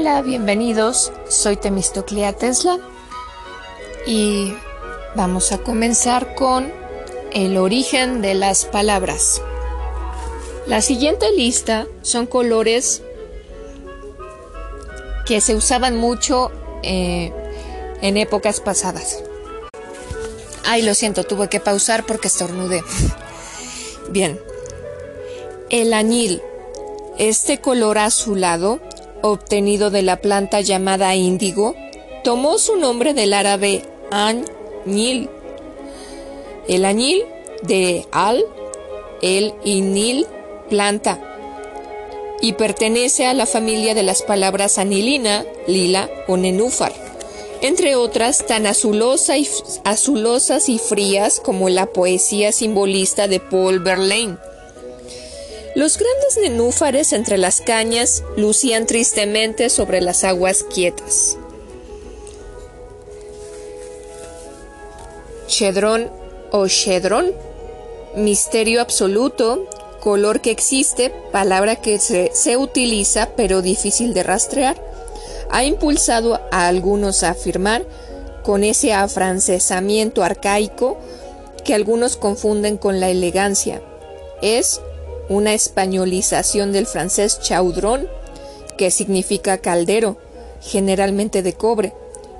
Hola, bienvenidos. Soy Temistoclea Tesla y vamos a comenzar con el origen de las palabras. La siguiente lista son colores que se usaban mucho eh, en épocas pasadas. Ay, lo siento, tuve que pausar porque estornudé. Bien. El añil. Este color azulado obtenido de la planta llamada índigo, tomó su nombre del árabe añil. El añil de al, el inil, planta, y pertenece a la familia de las palabras anilina, lila o nenúfar, entre otras tan azulosas y frías como la poesía simbolista de Paul Verlaine. Los grandes nenúfares entre las cañas lucían tristemente sobre las aguas quietas. Chedrón o chedrón, misterio absoluto, color que existe, palabra que se, se, utiliza pero difícil de rastrear, ha impulsado a algunos a afirmar, con ese afrancesamiento arcaico que algunos confunden con la elegancia, es una españolización del francés chaudron, que significa caldero, generalmente de cobre,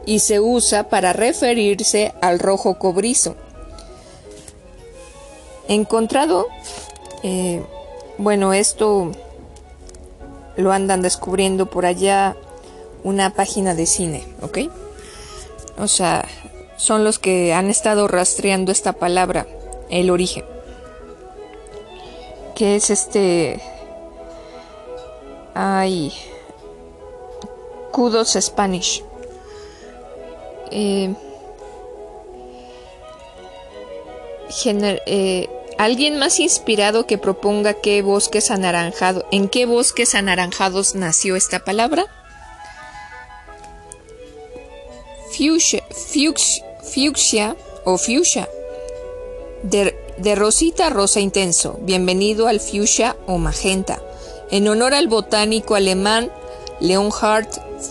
y se usa para referirse al rojo cobrizo. Encontrado, eh, bueno, esto lo andan descubriendo por allá una página de cine, ¿ok? O sea, son los que han estado rastreando esta palabra, el origen que es este... Ay... Kudos Spanish. Eh, eh, alguien más inspirado que proponga qué bosques anaranjados, en qué bosques anaranjados nació esta palabra. Fuchsia, fuchsia o fuchsia de rosita rosa intenso, bienvenido al fuchsia o magenta. En honor al botánico alemán Leonhard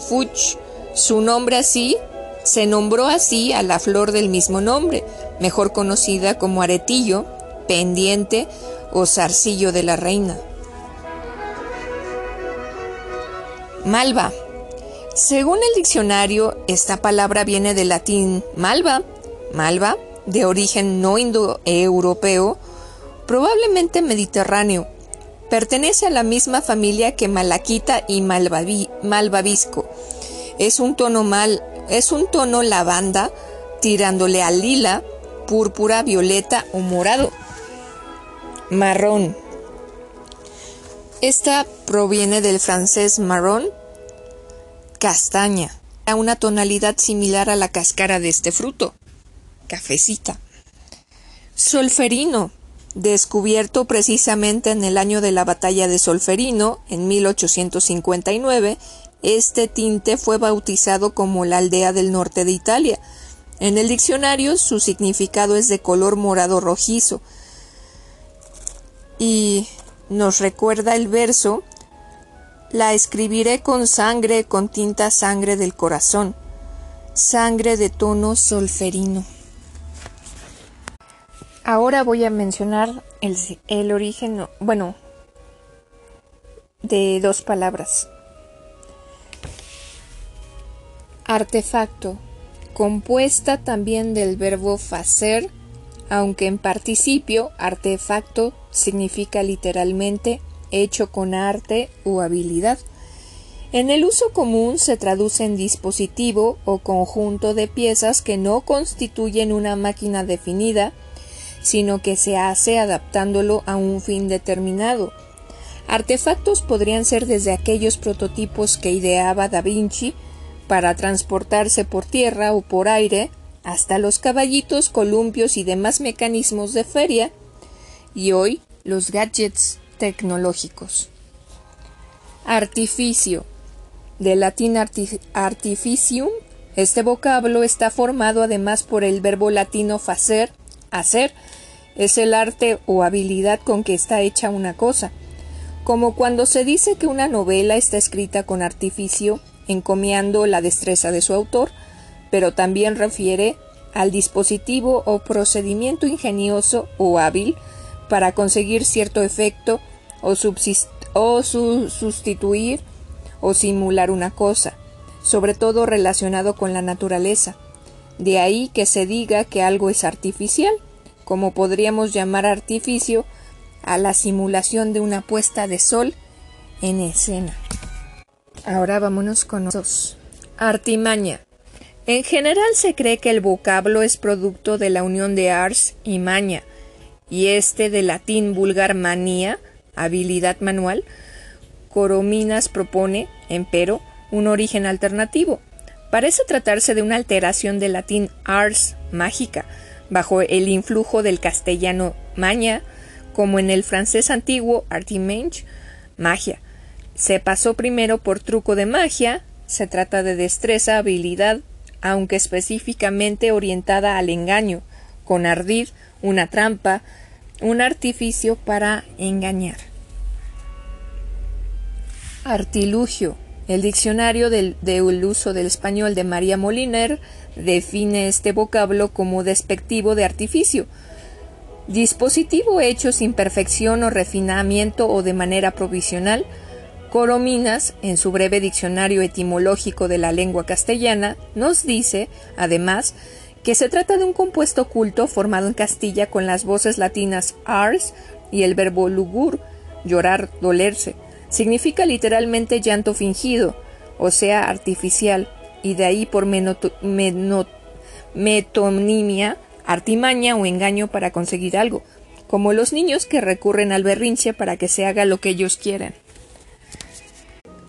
Fuchs, su nombre así se nombró así a la flor del mismo nombre, mejor conocida como aretillo, pendiente o zarcillo de la reina. Malva. Según el diccionario, esta palabra viene del latín malva, malva, de origen no indoeuropeo, probablemente mediterráneo. Pertenece a la misma familia que malaquita y malvavisco. Es un tono mal, es un tono lavanda tirándole a lila, púrpura, violeta o morado. Marrón. Esta proviene del francés marrón, castaña, a una tonalidad similar a la cáscara de este fruto cafecita. Solferino, descubierto precisamente en el año de la batalla de Solferino, en 1859, este tinte fue bautizado como la aldea del norte de Italia. En el diccionario su significado es de color morado rojizo. Y nos recuerda el verso, la escribiré con sangre, con tinta sangre del corazón, sangre de tono solferino. Ahora voy a mencionar el, origen, bueno, de dos palabras. Artefacto, compuesta también del verbo facer, aunque en participio, artefacto significa literalmente hecho con arte o habilidad. En el uso común se traduce en dispositivo o conjunto de piezas que no constituyen una máquina definida, sino que se hace adaptándolo a un fin determinado. Artefactos podrían ser desde aquellos prototipos que ideaba Da Vinci para transportarse por tierra o por aire, hasta los caballitos, columpios y demás mecanismos de feria, y hoy los gadgets tecnológicos. Artificio. De latín artificium, este vocablo está formado además por el verbo latino facer, hacer, es el arte o habilidad con que está hecha una cosa. Como cuando se dice que una novela está escrita con artificio, encomiando la destreza de su autor, pero también refiere al dispositivo o procedimiento ingenioso o hábil para conseguir cierto efecto o, sustituir o simular una cosa, sobre todo relacionado con la naturaleza. De ahí que se diga que algo es artificial, como podríamos llamar artificio a la simulación de una puesta de sol en escena. Ahora vámonos con otros. Artimaña. En general se cree que el vocablo es producto de la unión de ars y maña, y este de latín vulgar manía, habilidad manual, Corominas propone, empero, un origen alternativo. Parece tratarse de una alteración del latín ars, mágica, bajo el influjo del castellano maña, como en el francés antiguo artimange, magia. Se pasó primero por truco de magia, se trata de destreza, habilidad, aunque específicamente orientada al engaño, con ardid, una trampa, un artificio para engañar. Artilugio. El diccionario del, uso del español de María Moliner define este vocablo como despectivo de artificio, dispositivo hecho sin perfección o refinamiento o de manera provisional. Corominas, en su breve diccionario etimológico de la lengua castellana, nos dice, además, que se trata de un compuesto oculto formado en Castilla con las voces latinas ars y el verbo lugur, llorar, dolerse. Significa literalmente llanto fingido, o sea, artificial, y de ahí por metonimia, artimaña o engaño para conseguir algo, como los niños que recurren al berrinche para que se haga lo que ellos quieren.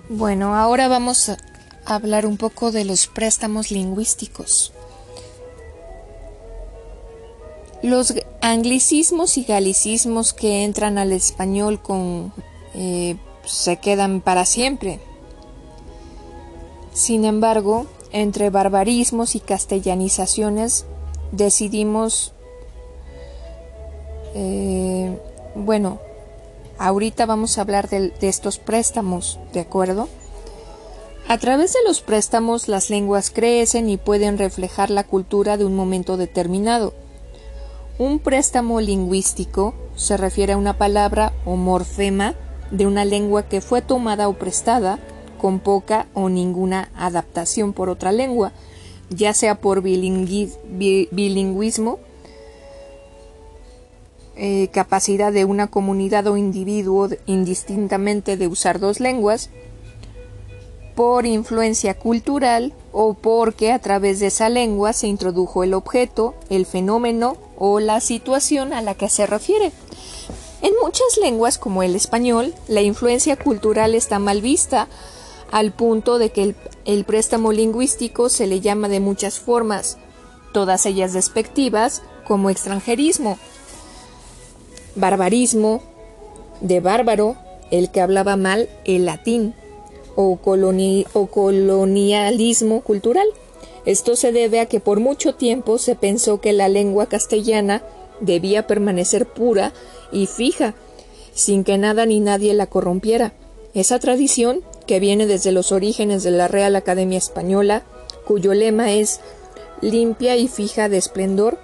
Bueno, ahora vamos a hablar un poco de los préstamos lingüísticos. Los anglicismos y galicismos que entran al español con eh, se quedan para siempre. Sin embargo, entre barbarismos y castellanizaciones decidimos, eh, bueno, ahorita vamos a hablar de, de estos préstamos, ¿de acuerdo? A través de los préstamos las lenguas crecen y pueden reflejar la cultura de un momento determinado. Un préstamo lingüístico se refiere a una palabra o morfema de una lengua que fue tomada o prestada con poca o ninguna adaptación por otra lengua, ya sea por bilingüismo, eh, capacidad de una comunidad o individuo indistintamente de usar dos lenguas, por influencia cultural o porque a través de esa lengua se introdujo el objeto, el fenómeno o la situación a la que se refiere. En muchas lenguas como el español, la influencia cultural está mal vista, al punto de que el, préstamo lingüístico se le llama de muchas formas, todas ellas despectivas, como extranjerismo, barbarismo, de bárbaro, el que hablaba mal el latín, o, o colonialismo cultural. Esto se debe a que por mucho tiempo se pensó que la lengua castellana debía permanecer pura y fija, sin que nada ni nadie la corrompiera. Esa tradición, que viene desde los orígenes de la Real Academia Española, cuyo lema es limpia y fija de esplendor,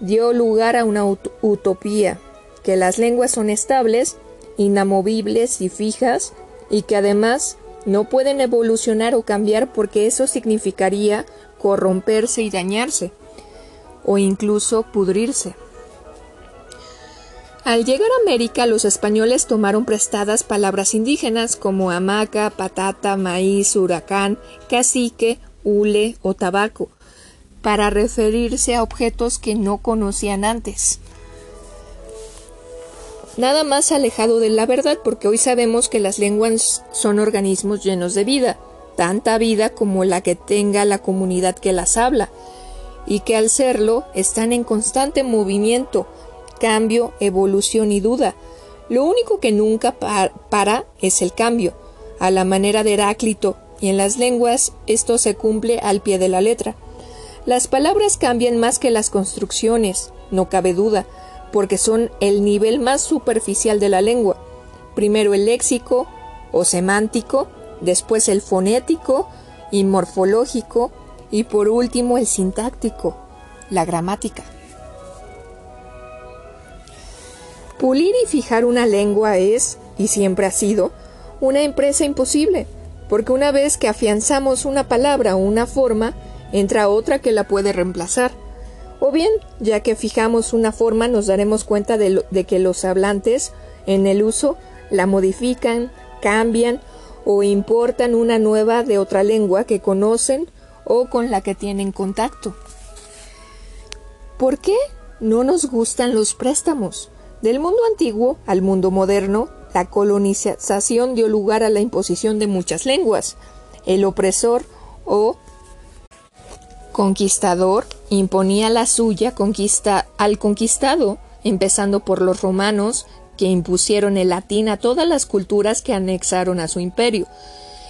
dio lugar a una utopía, que las lenguas son estables, inamovibles y fijas, y que además no pueden evolucionar o cambiar porque eso significaría corromperse y dañarse, o incluso pudrirse. Al llegar a América, los españoles tomaron prestadas palabras indígenas como hamaca, patata, maíz, huracán, cacique, hule o tabaco, para referirse a objetos que no conocían antes. Nada más alejado de la verdad porque hoy sabemos que las lenguas son organismos llenos de vida, tanta vida como la que tenga la comunidad que las habla, y que al serlo están en constante movimiento, cambio, evolución y duda. Lo único que nunca para es el cambio, a la manera de Heráclito, y en las lenguas esto se cumple al pie de la letra. Las palabras cambian más que las construcciones, no cabe duda, porque son el nivel más superficial de la lengua. Primero el léxico o semántico después el fonético y morfológico y por último el sintáctico, la gramática. Pulir y fijar una lengua es, y siempre ha sido, una empresa imposible, porque una vez que afianzamos una palabra o una forma, entra otra que la puede reemplazar. O bien, ya que fijamos una forma, nos daremos cuenta de, de que los hablantes, en el uso, la modifican, cambian o importan una nueva de otra lengua que conocen o con la que tienen contacto. ¿Por qué no nos gustan los préstamos? Del mundo antiguo al mundo moderno, la colonización dio lugar a la imposición de muchas lenguas. El opresor o conquistador imponía la suya conquista al conquistado, empezando por los romanos, que impusieron el latín a todas las culturas que anexaron a su imperio.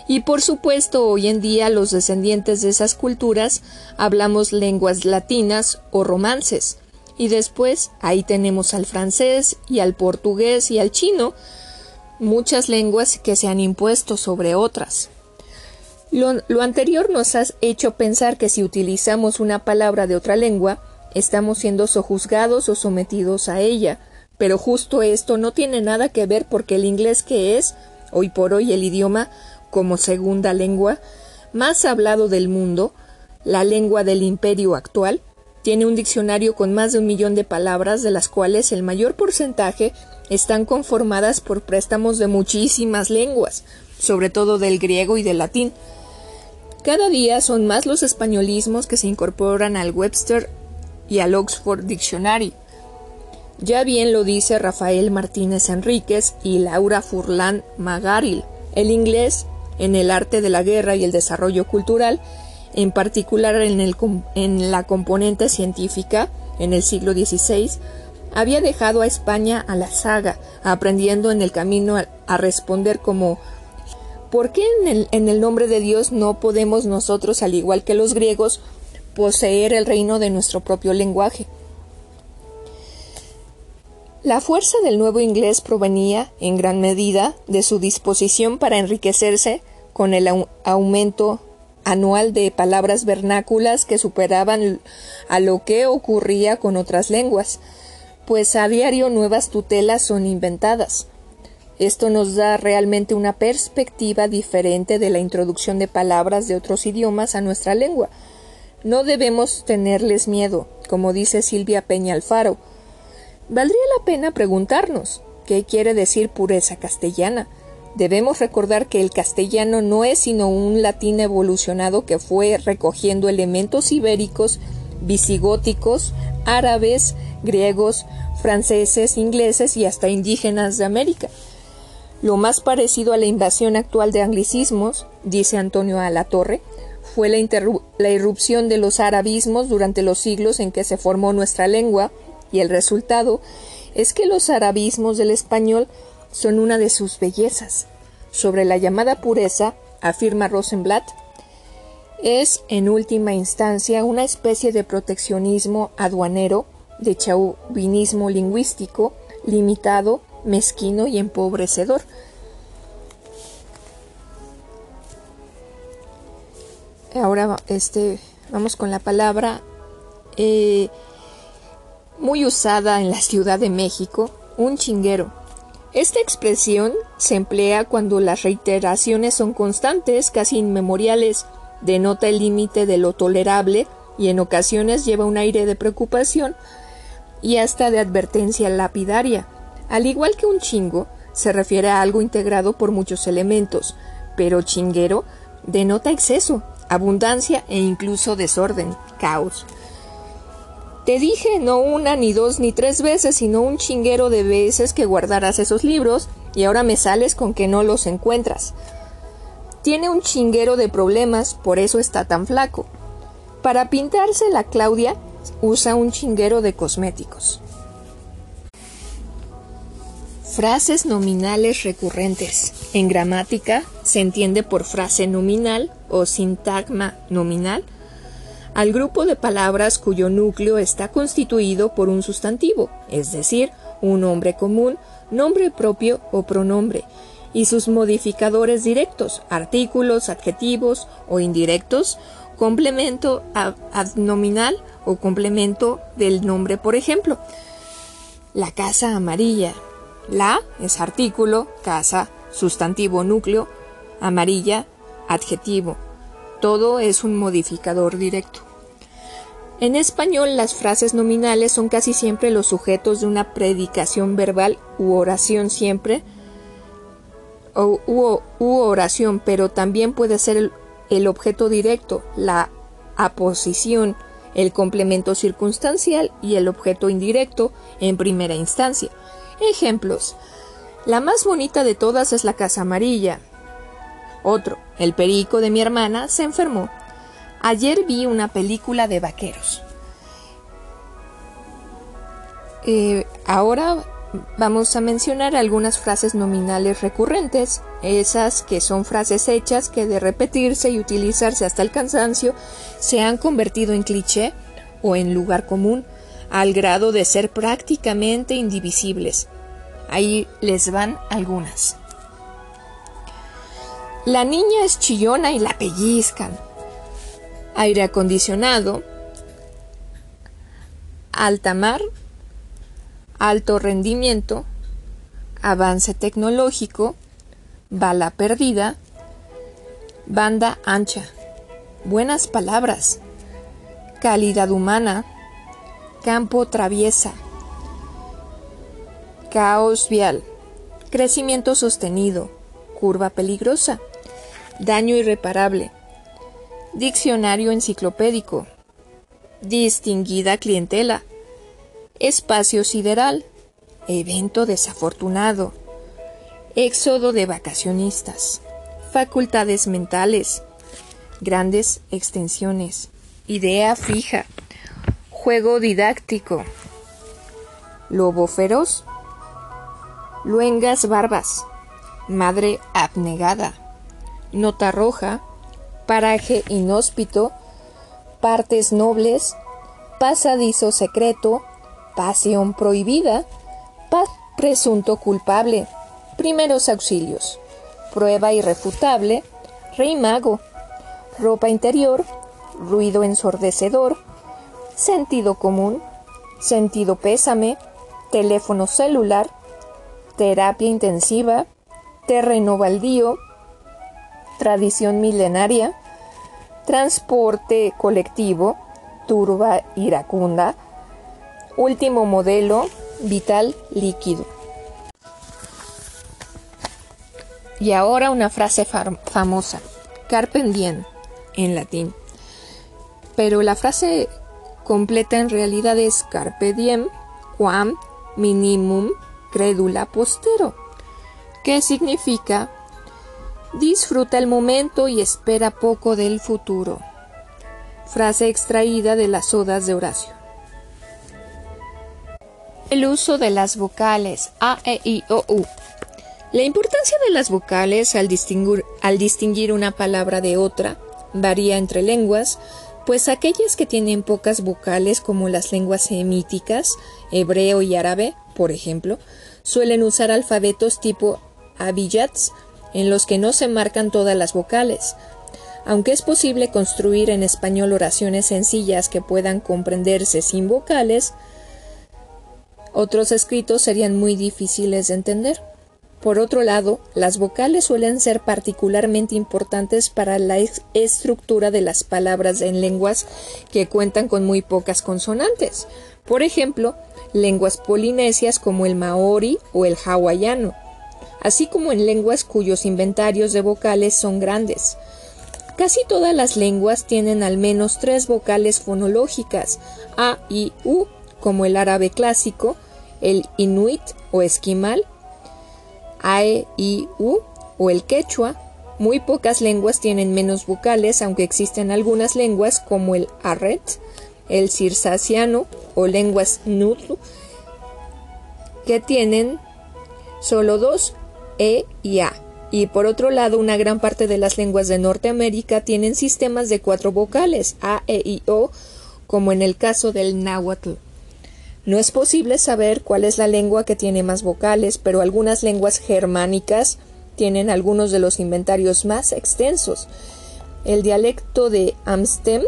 Y por supuesto, hoy en día los descendientes de esas culturas hablamos lenguas latinas o romances. Y después ahí tenemos al francés y al portugués y al chino, muchas lenguas que se han impuesto sobre otras. Lo, anterior nos ha hecho pensar que si utilizamos una palabra de otra lengua, estamos siendo sojuzgados o sometidos a ella, pero justo esto no tiene nada que ver porque el inglés que es, hoy por hoy, el idioma como segunda lengua más hablado del mundo, la lengua del imperio actual, tiene un diccionario con más de un millón de palabras, de las cuales el mayor porcentaje están conformadas por préstamos de muchísimas lenguas, sobre todo del griego y del latín. Cada día son más los españolismos que se incorporan al Webster y al Oxford Dictionary. Ya bien lo dice Rafael Martínez Enríquez y Laura Furlan Magaril. El inglés en el arte de la guerra y el desarrollo cultural, en particular en, la componente científica, en el siglo XVI, había dejado a España a la saga, aprendiendo en el camino a, responder como ¿por qué en el nombre de Dios no podemos nosotros, al igual que los griegos, poseer el reino de nuestro propio lenguaje? La fuerza del nuevo inglés provenía, en gran medida, de su disposición para enriquecerse con el aumento anual de palabras vernáculas que superaban a lo que ocurría con otras lenguas, pues a diario nuevas tutelas son inventadas. Esto nos da realmente una perspectiva diferente de la introducción de palabras de otros idiomas a nuestra lengua. No debemos tenerles miedo, como dice Silvia Peña Alfaro, Valdría la pena preguntarnos qué quiere decir pureza castellana. Debemos recordar que el castellano no es sino un latín evolucionado que fue recogiendo elementos ibéricos, visigóticos, árabes, griegos, franceses, ingleses y hasta indígenas de América. Lo más parecido a la invasión actual de anglicismos, dice Antonio Alatorre, fue la, la irrupción de los arabismos durante los siglos en que se formó nuestra lengua, y el resultado es que los arabismos del español son una de sus bellezas. Sobre la llamada pureza, afirma Rosenblatt, es en última instancia una especie de proteccionismo aduanero, de chauvinismo lingüístico, limitado, mezquino y empobrecedor. Ahora este, vamos con la palabra eh, muy usada en la Ciudad de México, un chinguero. Esta expresión se emplea cuando las reiteraciones son constantes, casi inmemoriales, denota el límite de lo tolerable y en ocasiones lleva un aire de preocupación y hasta de advertencia lapidaria. Al igual que un chingo, se refiere a algo integrado por muchos elementos, pero chinguero denota exceso, abundancia e incluso desorden, caos. Te dije no una, ni dos, ni tres veces, sino un chinguero de veces que guardaras esos libros y ahora me sales con que no los encuentras. Tiene un chinguero de problemas, por eso está tan flaco. Para pintarse la Claudia usa un chinguero de cosméticos. Frases nominales recurrentes. En gramática se entiende por frase nominal o sintagma nominal al grupo de palabras cuyo núcleo está constituido por un sustantivo, es decir, un nombre común, nombre propio o pronombre, y sus modificadores directos, artículos, adjetivos o indirectos, complemento adnominal o complemento del nombre, por ejemplo. La casa amarilla. La es artículo, casa, sustantivo núcleo, amarilla, adjetivo. Todo es un modificador directo. En español, las frases nominales son casi siempre los sujetos de una predicación verbal u oración siempre, o, u, oración, pero también puede ser el objeto directo, la aposición, el complemento circunstancial y el objeto indirecto en primera instancia. Ejemplos. La más bonita de todas es la casa amarilla. Otro. El perico de mi hermana se enfermó. Ayer vi una película de vaqueros. Eh, ahora vamos a mencionar algunas frases nominales recurrentes, esas que son frases hechas que de repetirse y utilizarse hasta el cansancio se han convertido en cliché o en lugar común al grado de ser prácticamente indivisibles. Ahí les van algunas. La niña es chillona y la pellizcan aire acondicionado, alta mar, alto rendimiento, avance tecnológico, bala perdida, banda ancha, buenas palabras, calidad humana, campo traviesa, caos vial, crecimiento sostenido, curva peligrosa, daño irreparable, Diccionario enciclopédico. Distinguida clientela. Espacio sideral. Evento desafortunado. Éxodo de vacacionistas. Facultades mentales. Grandes extensiones. Idea fija. Juego didáctico. Lobo feroz. Luengas barbas. Madre abnegada. Nota roja paraje inhóspito, partes nobles, pasadizo secreto, pasión prohibida, presunto culpable, primeros auxilios, prueba irrefutable, rey mago, ropa interior, ruido ensordecedor, sentido común, sentido pésame, teléfono celular, terapia intensiva, terreno baldío, tradición milenaria, transporte colectivo, turba iracunda, último modelo, vital líquido. Y ahora una frase famosa, carpe diem, en latín. Pero la frase completa en realidad es carpe diem quam minimum credula postero, que significa Disfruta el momento y espera poco del futuro. Frase extraída de las odas de Horacio. El uso de las vocales A, E, I, O, U. La importancia de las vocales al distinguir, una palabra de otra varía entre lenguas, pues aquellas que tienen pocas vocales como las lenguas semíticas, hebreo y árabe, por ejemplo, suelen usar alfabetos tipo abiyats en los que no se marcan todas las vocales. Aunque es posible construir en español oraciones sencillas que puedan comprenderse sin vocales, otros escritos serían muy difíciles de entender. Por otro lado, las vocales suelen ser particularmente importantes para la estructura de las palabras en lenguas que cuentan con muy pocas consonantes. Por ejemplo, lenguas polinesias como el maori o el hawaiano así como en lenguas cuyos inventarios de vocales son grandes. Casi todas las lenguas tienen al menos tres vocales fonológicas, A, I, U, como el árabe clásico, el inuit o esquimal, AE, I, U, o el quechua. Muy pocas lenguas tienen menos vocales, aunque existen algunas lenguas como el arret, el cirsaciano o lenguas nutlu, que tienen solo dos e y A. Y por otro lado, una gran parte de las lenguas de Norteamérica tienen sistemas de cuatro vocales, A, E, I, O, como en el caso del náhuatl. No es posible saber cuál es la lengua que tiene más vocales, pero algunas lenguas germánicas tienen algunos de los inventarios más extensos. El dialecto de Amstem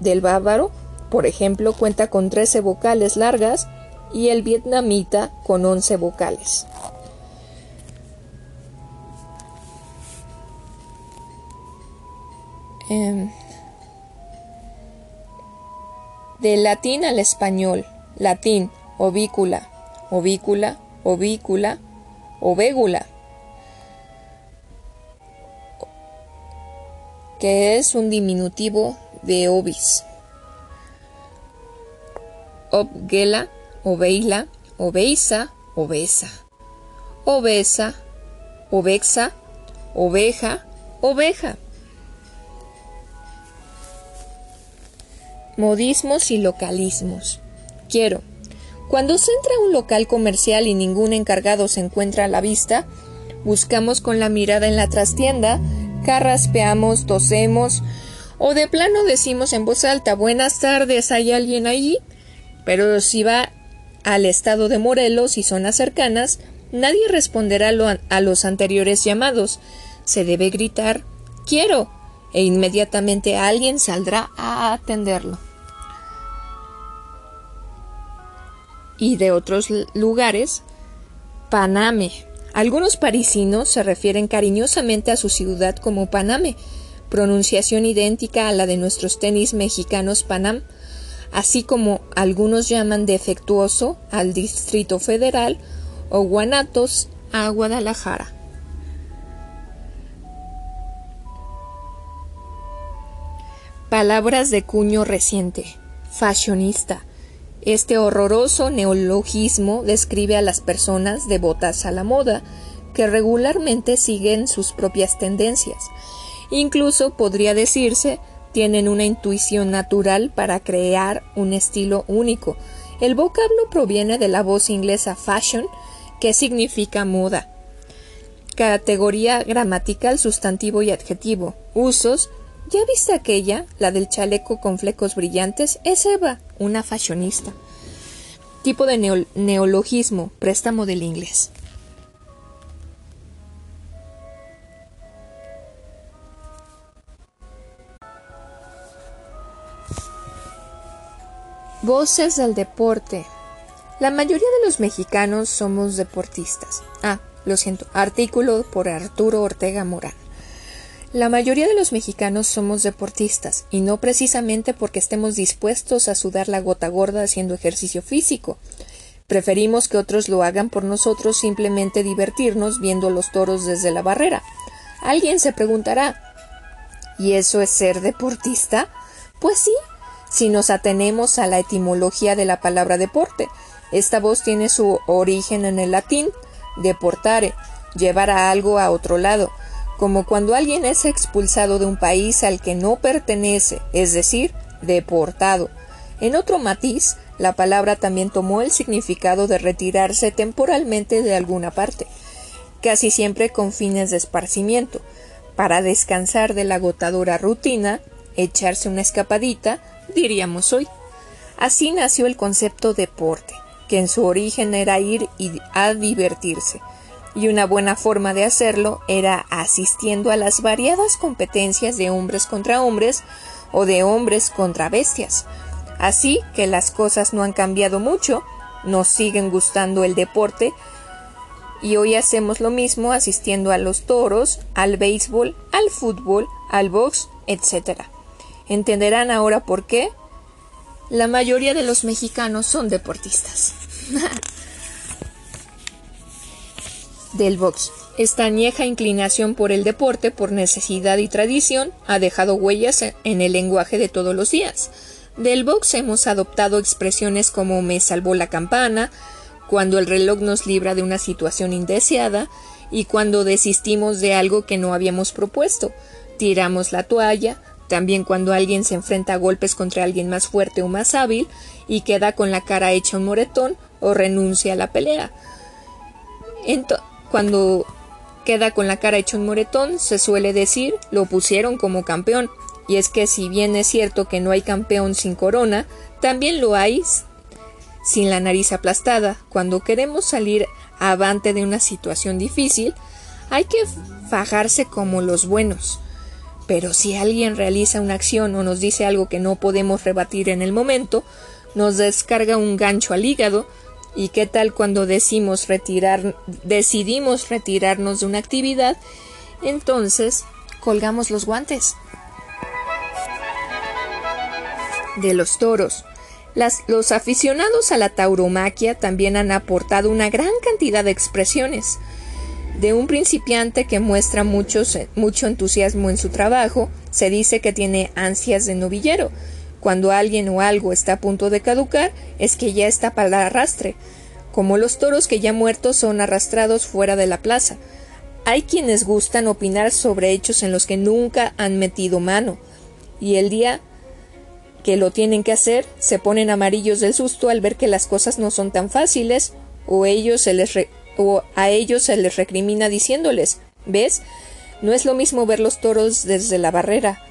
del bávaro, por ejemplo, cuenta con 13 vocales largas y el vietnamita con 11 vocales. Em, del latín al español, latín, ovícula, ovícula, ovícula, ovégula, que es un diminutivo de ovis. Obgela, oveila, oveisa, obesa. Obesa, ovexa, oveja, oveja. Modismos y localismos. Quiero. Cuando se entra a un local comercial y ningún encargado se encuentra a la vista, buscamos con la mirada en la trastienda, carraspeamos, tosemos, o de plano decimos en voz alta Buenas tardes, ¿hay alguien allí? Pero si va al estado de Morelos y zonas cercanas, nadie responderá a los anteriores llamados. Se debe gritar Quiero, e inmediatamente alguien saldrá a atenderlo. Y de otros lugares, Paname. Algunos parisinos se refieren cariñosamente a su ciudad como Paname, pronunciación idéntica a la de nuestros tenis mexicanos Panam, así como algunos llaman defectuoso al Distrito Federal o Guanatos a Guadalajara. Palabras de cuño reciente. Fashionista. Este horroroso neologismo describe a las personas devotas a la moda, que regularmente siguen sus propias tendencias, Incluso podría decirse tienen una intuición natural para crear un estilo único. El vocablo proviene de la voz inglesa fashion, que significa moda. Categoría gramatical, sustantivo y adjetivo. Usos. ¿Ya viste aquella, la del chaleco con flecos brillantes? Es Eva, una fashionista. Tipo de neologismo, préstamo del inglés. Voces del deporte. La mayoría de los mexicanos somos deportistas. Ah, lo siento, artículo por Arturo Ortega Morán. La mayoría de los mexicanos somos deportistas, y no precisamente porque estemos dispuestos a sudar la gota gorda haciendo ejercicio físico. Preferimos que otros lo hagan por nosotros simplemente divertirnos viendo los toros desde la barrera. Alguien se preguntará ¿Y eso es ser deportista? Pues sí, si nos atenemos a la etimología de la palabra deporte. Esta voz tiene su origen en el latín deportare, llevar a algo a otro lado, como cuando alguien es expulsado de un país al que no pertenece, es decir, deportado. En otro matiz, la palabra también tomó el significado de retirarse temporalmente de alguna parte, casi siempre con fines de esparcimiento, para descansar de la agotadora rutina, echarse una escapadita, diríamos hoy. Así nació el concepto deporte, que en su origen era ir a divertirse, y una buena forma de hacerlo era asistiendo a las variadas competencias de hombres contra hombres o de hombres contra bestias. Así que las cosas no han cambiado mucho, nos siguen gustando el deporte, y hoy hacemos lo mismo asistiendo a los toros, al béisbol, al fútbol, al box, etc. Entenderán ahora por qué la mayoría de los mexicanos son deportistas. Del box. Esta añeja inclinación por el deporte, por necesidad y tradición, ha dejado huellas en el lenguaje de todos los días. Del box hemos adoptado expresiones como me salvó la campana, cuando el reloj nos libra de una situación indeseada y cuando desistimos de algo que no habíamos propuesto, tiramos la toalla, también cuando alguien se enfrenta a golpes contra alguien más fuerte o más hábil y queda con la cara hecha un moretón o renuncia a la pelea. Cuando queda con la cara hecha un moretón, se suele decir lo pusieron como campeón. Y es que si bien es cierto que no hay campeón sin corona, también lo hay sin la nariz aplastada. Cuando queremos salir avante de una situación difícil, Hay que fajarse como los buenos. Pero si alguien realiza una acción o nos dice algo que no podemos rebatir en el momento, nos descarga un gancho al hígado, ¿Y qué tal cuando decimos retirar, decidimos retirarnos de una actividad? Entonces, colgamos los guantes. De los toros. los aficionados a la tauromaquia también han aportado una gran cantidad de expresiones. De un principiante que muestra mucho entusiasmo en su trabajo, se dice que tiene ansias de novillero, cuando alguien o algo está a punto de caducar, es que ya está para arrastre, como los toros que ya muertos son arrastrados fuera de la plaza. Hay quienes gustan opinar sobre hechos en los que nunca han metido mano, y el día que lo tienen que hacer se ponen amarillos del susto al ver que las cosas no son tan fáciles, o, ellos se les o a ellos se les recrimina diciéndoles ¿Ves? No es lo mismo ver los toros desde la barrera,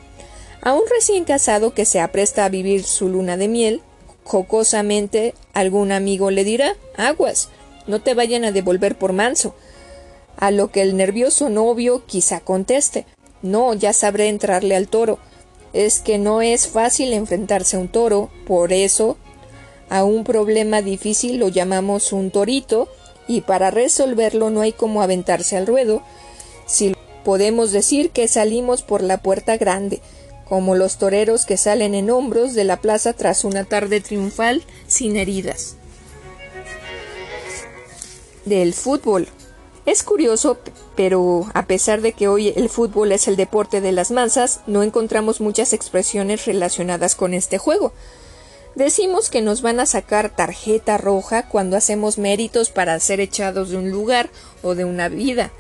a un recién casado que se apresta a vivir su luna de miel, jocosamente algún amigo le dirá aguas, no te vayan a devolver por manso. A lo que el nervioso novio quizá conteste no, ya sabré entrarle al toro. Es que no es fácil enfrentarse a un toro, por eso a un problema difícil lo llamamos un torito, y para resolverlo no hay como aventarse al ruedo. Si podemos decir que salimos por la puerta grande, como los toreros que salen en hombros de la plaza tras una tarde triunfal sin heridas. Del fútbol. Es curioso, pero a pesar de que hoy el fútbol es el deporte de las masas, no encontramos muchas expresiones relacionadas con este juego. Decimos que nos van a sacar tarjeta roja cuando hacemos méritos para ser echados de un lugar o de una vida.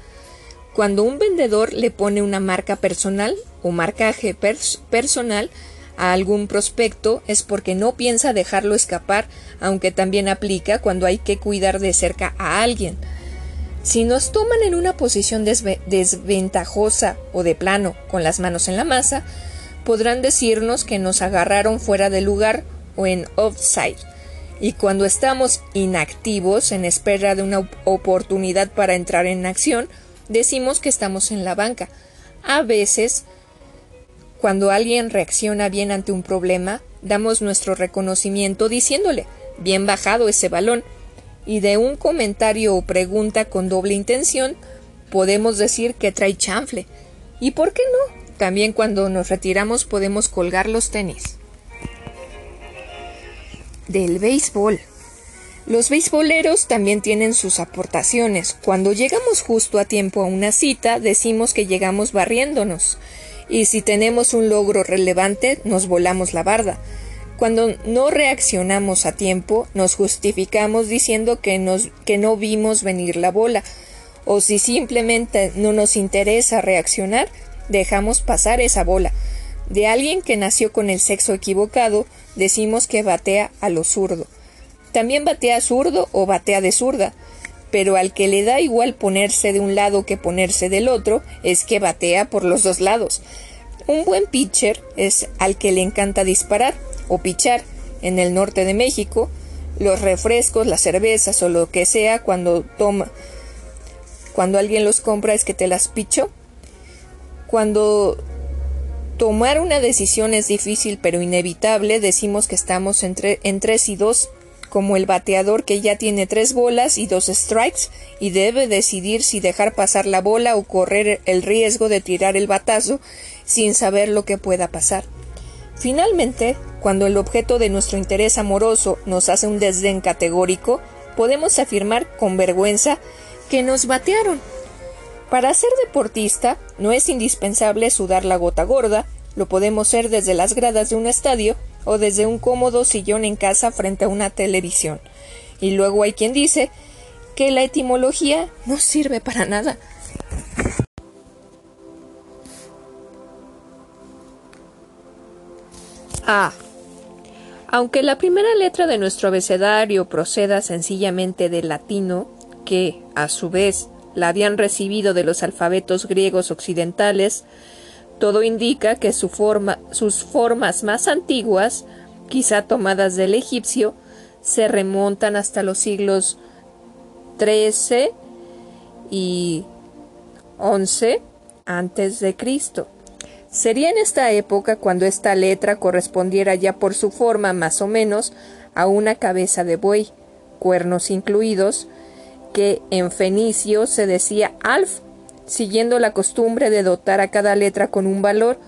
Cuando un vendedor le pone una marca personal o marcaje personal a algún prospecto es porque no piensa dejarlo escapar, aunque también aplica cuando hay que cuidar de cerca a alguien. Si nos toman en una posición desventajosa o de plano, con las manos en la masa, podrán decirnos que nos agarraron fuera de lugar o en offside. Y cuando estamos inactivos en espera de una oportunidad para entrar en acción, decimos que estamos en la banca. A veces, cuando alguien reacciona bien ante un problema, damos nuestro reconocimiento diciéndole bien bajado ese balón, y de un comentario o pregunta con doble intención, podemos decir que trae chanfle. ¿Y por qué no? También cuando nos retiramos podemos colgar los tenis. Del béisbol. Los beisboleros también tienen sus aportaciones. Cuando llegamos justo a tiempo a una cita, decimos que llegamos barriéndonos. Y si tenemos un logro relevante, nos volamos la barda. Cuando no reaccionamos a tiempo, nos justificamos diciendo que, que no vimos venir la bola. O si simplemente no nos interesa reaccionar, dejamos pasar esa bola. De alguien que nació con el sexo equivocado, decimos que batea a lo zurdo. También batea zurdo o batea de zurda, pero al que le da igual ponerse de un lado que ponerse del otro es que batea por los dos lados. Un buen pitcher es al que le encanta disparar o pichar. En el norte de México, los refrescos, las cervezas o lo que sea cuando toma cuando alguien los compra es que te las picho. Cuando tomar una decisión es difícil pero inevitable, decimos que estamos entre, en tres y dos como el bateador que ya tiene tres bolas y dos strikes y debe decidir si dejar pasar la bola o correr el riesgo de tirar el batazo sin saber lo que pueda pasar. Finalmente, cuando el objeto de nuestro interés amoroso nos hace un desdén categórico, podemos afirmar con vergüenza que nos batearon. Para ser deportista no es indispensable sudar la gota gorda, lo podemos ser desde las gradas de un estadio o desde un cómodo sillón en casa frente a una televisión. Y luego hay quien dice que la etimología no sirve para nada. A. Aunque la primera letra de nuestro abecedario proceda sencillamente del latino, que, a su vez, la habían recibido de los alfabetos griegos occidentales, todo indica que sus formas más antiguas, quizá tomadas del egipcio, se remontan hasta los siglos XIII y 11 antes de Cristo. Sería en esta época cuando esta letra correspondiera ya por su forma más o menos a una cabeza de buey, cuernos incluidos, que en fenicio se decía alf, siguiendo la costumbre de dotar a cada letra con un valor,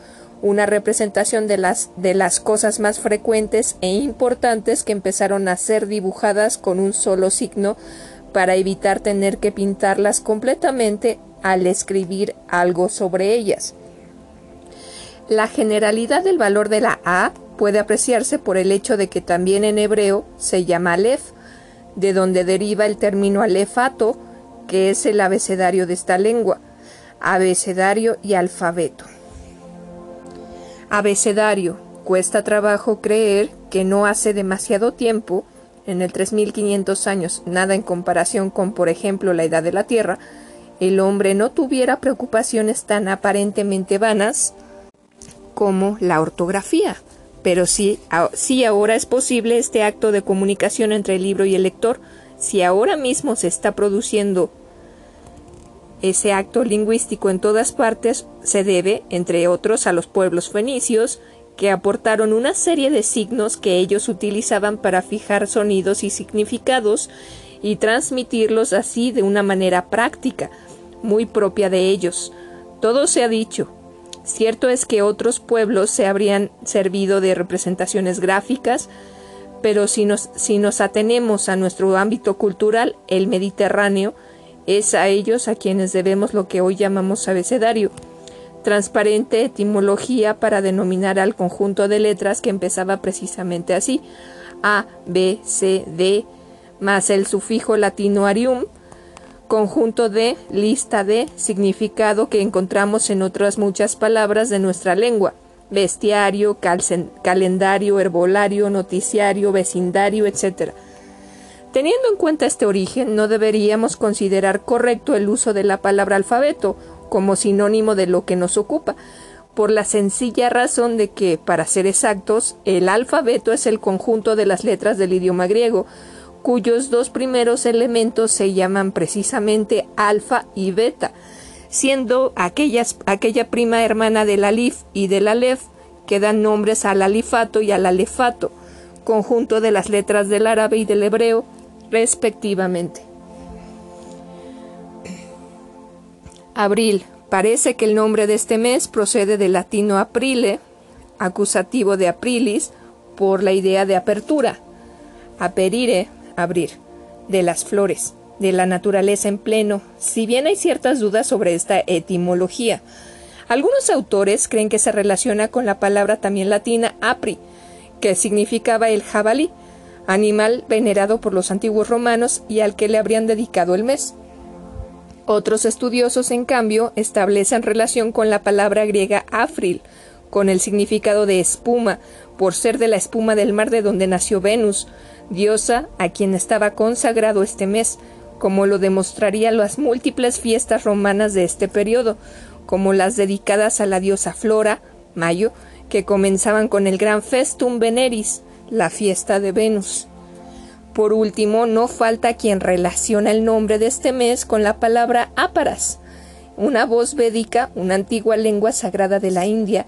una representación de las, de las cosas más frecuentes e importantes que empezaron a ser dibujadas con un solo signo para evitar tener que pintarlas completamente al escribir algo sobre ellas. La generalidad del valor de la A puede apreciarse por el hecho de que también en hebreo se llama Aleph, de donde deriva el término alefato, que es el abecedario de esta lengua, abecedario y alfabeto. Abecedario. Cuesta trabajo creer que no hace demasiado tiempo, en el 3500 años, nada en comparación con, por ejemplo, la edad de la Tierra, el hombre no tuviera preocupaciones tan aparentemente vanas como la ortografía. Pero si ahora es posible este acto de comunicación entre el libro y el lector, si ahora mismo se está produciendo ese acto lingüístico en todas partes, se debe, entre otros, a los pueblos fenicios, que aportaron una serie de signos que ellos utilizaban para fijar sonidos y significados y transmitirlos así de una manera práctica, muy propia de ellos. Todo se ha dicho, Cierto es que otros pueblos se habrían servido de representaciones gráficas, pero si nos, si nos atenemos a nuestro ámbito cultural, el Mediterráneo, es a ellos a quienes debemos lo que hoy llamamos abecedario, transparente etimología para denominar al conjunto de letras que empezaba precisamente así, A, B, C, D, más el sufijo latino arium, conjunto de, lista de, significado que encontramos en otras muchas palabras de nuestra lengua, bestiario, calendario, herbolario, noticiario, vecindario, etc. Teniendo en cuenta este origen, no deberíamos considerar correcto el uso de la palabra alfabeto como sinónimo de lo que nos ocupa, por la sencilla razón de que, para ser exactos, el alfabeto es el conjunto de las letras del idioma griego, cuyos dos primeros elementos se llaman precisamente alfa y beta, siendo aquella prima hermana del alif y del alef que dan nombres al alifato y al alefato, conjunto de las letras del árabe y del hebreo, respectivamente. Abril. Parece que el nombre de este mes procede del latino aprile, acusativo de aprilis, por la idea de apertura. Aperire, abrir, de las flores, de la naturaleza en pleno, si bien hay ciertas dudas sobre esta etimología. Algunos autores creen que se relaciona con la palabra también latina apri, que significaba el jabalí, animal venerado por los antiguos romanos y al que le habrían dedicado el mes. Otros estudiosos, en cambio, establecen relación con la palabra griega afril, con el significado de espuma, por ser de la espuma del mar de donde nació Venus, diosa a quien estaba consagrado este mes, como lo demostrarían las múltiples fiestas romanas de este periodo, como las dedicadas a la diosa Flora, Mayo, que comenzaban con el gran Festum Veneris, la fiesta de Venus. Por último, no falta quien relaciona el nombre de este mes con la palabra áparas, una voz védica, una antigua lengua sagrada de la India,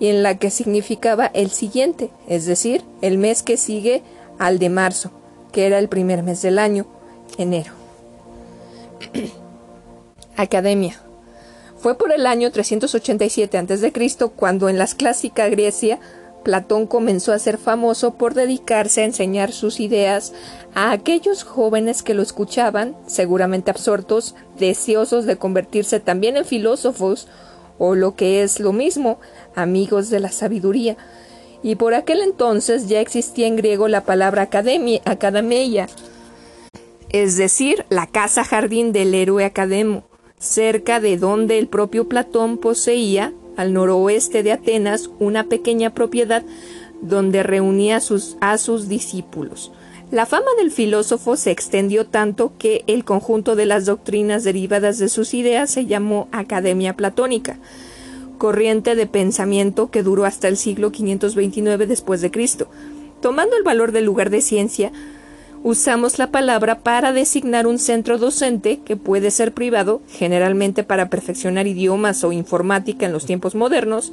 y en la que significaba el siguiente, es decir, el mes que sigue al de marzo, que era el primer mes del año, enero. Academia. Fue por el año 387 a.C. cuando en la clásica Grecia Platón comenzó a ser famoso por dedicarse a enseñar sus ideas a aquellos jóvenes que lo escuchaban, seguramente absortos, deseosos de convertirse también en filósofos, o lo que es lo mismo, amigos de la sabiduría, y por aquel entonces ya existía en griego la palabra academia, academeia, es decir, la casa jardín del héroe Academo, cerca de donde el propio Platón poseía, al noroeste de Atenas, una pequeña propiedad donde reunía a sus, discípulos. La fama del filósofo se extendió tanto que el conjunto de las doctrinas derivadas de sus ideas se llamó Academia Platónica corriente de pensamiento que duró hasta el siglo 529 después de Cristo. Tomando el valor del lugar de ciencia, usamos la palabra para designar un centro docente que puede ser privado, generalmente para perfeccionar idiomas o informática en los tiempos modernos,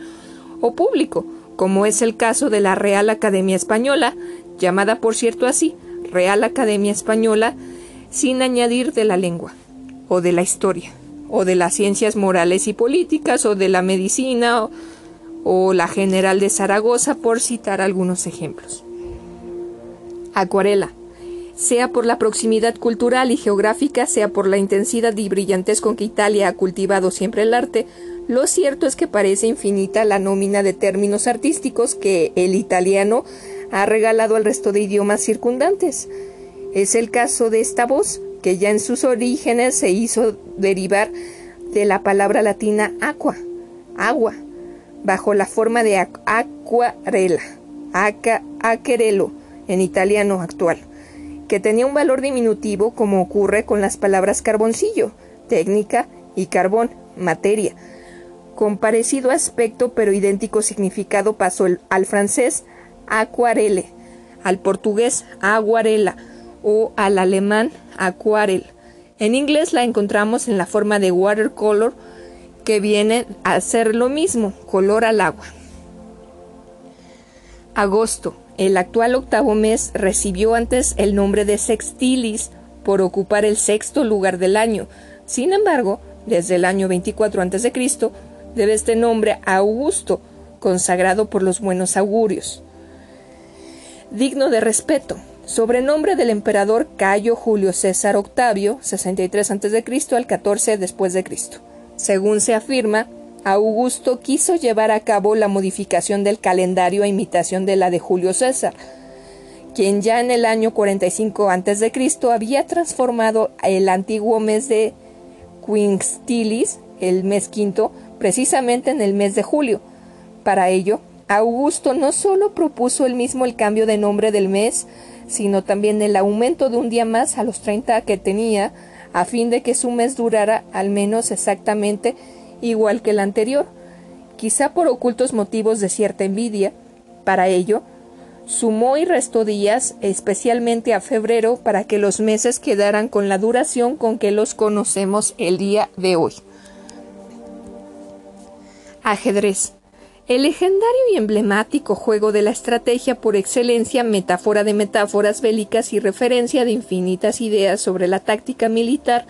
o público, como es el caso de la Real Academia Española, llamada por cierto así, Real Academia Española, sin añadir de la lengua, o de la historia, o de las ciencias morales y políticas, o de la medicina, o, la General de Zaragoza, por citar algunos ejemplos. Acuarela sea por la proximidad cultural y geográfica, sea por la intensidad y brillantez con que Italia ha cultivado siempre el arte, lo cierto es que parece infinita la nómina de términos artísticos que el italiano ha regalado al resto de idiomas circundantes. Es el caso de esta voz, que ya en sus orígenes se hizo derivar de la palabra latina aqua, agua, bajo la forma de acuarela, aquerelo en italiano actual que tenía un valor diminutivo como ocurre con las palabras carboncillo, técnica, y carbón, materia. Con parecido aspecto pero idéntico significado pasó al francés acuarele, al portugués aguarela o al alemán aquarel. En inglés la encontramos en la forma de watercolor, que viene a ser lo mismo, color al agua. Agosto, el actual octavo mes recibió antes el nombre de sextilis por ocupar el sexto lugar del año. Sin embargo, desde el año 24 a.C., debe este nombre a Augusto, consagrado por los buenos augurios. Digno de respeto, sobrenombre del emperador Cayo Julio César Octavio, 63 a.C. al 14 después de Cristo. Según se afirma, Augusto quiso llevar a cabo la modificación del calendario a imitación de la de Julio César, quien ya en el año 45 a.C. había transformado el antiguo mes de Quintilis, el mes quinto, precisamente en el mes de julio. Para ello, Augusto no solo propuso él mismo el cambio de nombre del mes, sino también el aumento de un día más a los 30 que tenía, a fin de que su mes durara al menos exactamente igual que el anterior, quizá por ocultos motivos de cierta envidia. Para ello, sumó y restó días, especialmente a febrero, para que los meses quedaran con la duración con que los conocemos el día de hoy. Ajedrez. El legendario y emblemático juego de la estrategia por excelencia, metáfora de metáforas bélicas y referencia de infinitas ideas sobre la táctica militar,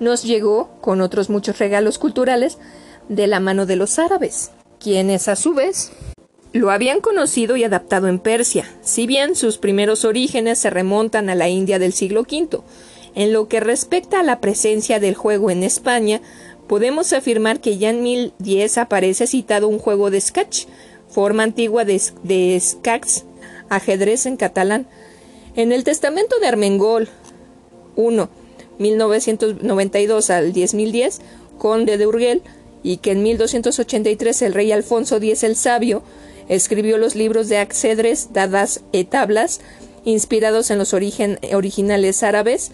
nos llegó, con otros muchos regalos culturales, de la mano de los árabes, quienes a su vez lo habían conocido y adaptado en Persia, si bien sus primeros orígenes se remontan a la India del siglo V. En lo que respecta a la presencia del juego en España, podemos afirmar que ya en 1010 aparece citado un juego de sketch, forma antigua de, de ajedrez en catalán. En el testamento de Armengol 1 1992 al 10.010, conde de Urgel, y que en 1283 el rey Alfonso X el Sabio escribió los libros de Accedres, Dadas e Tablas, inspirados en los originales árabes,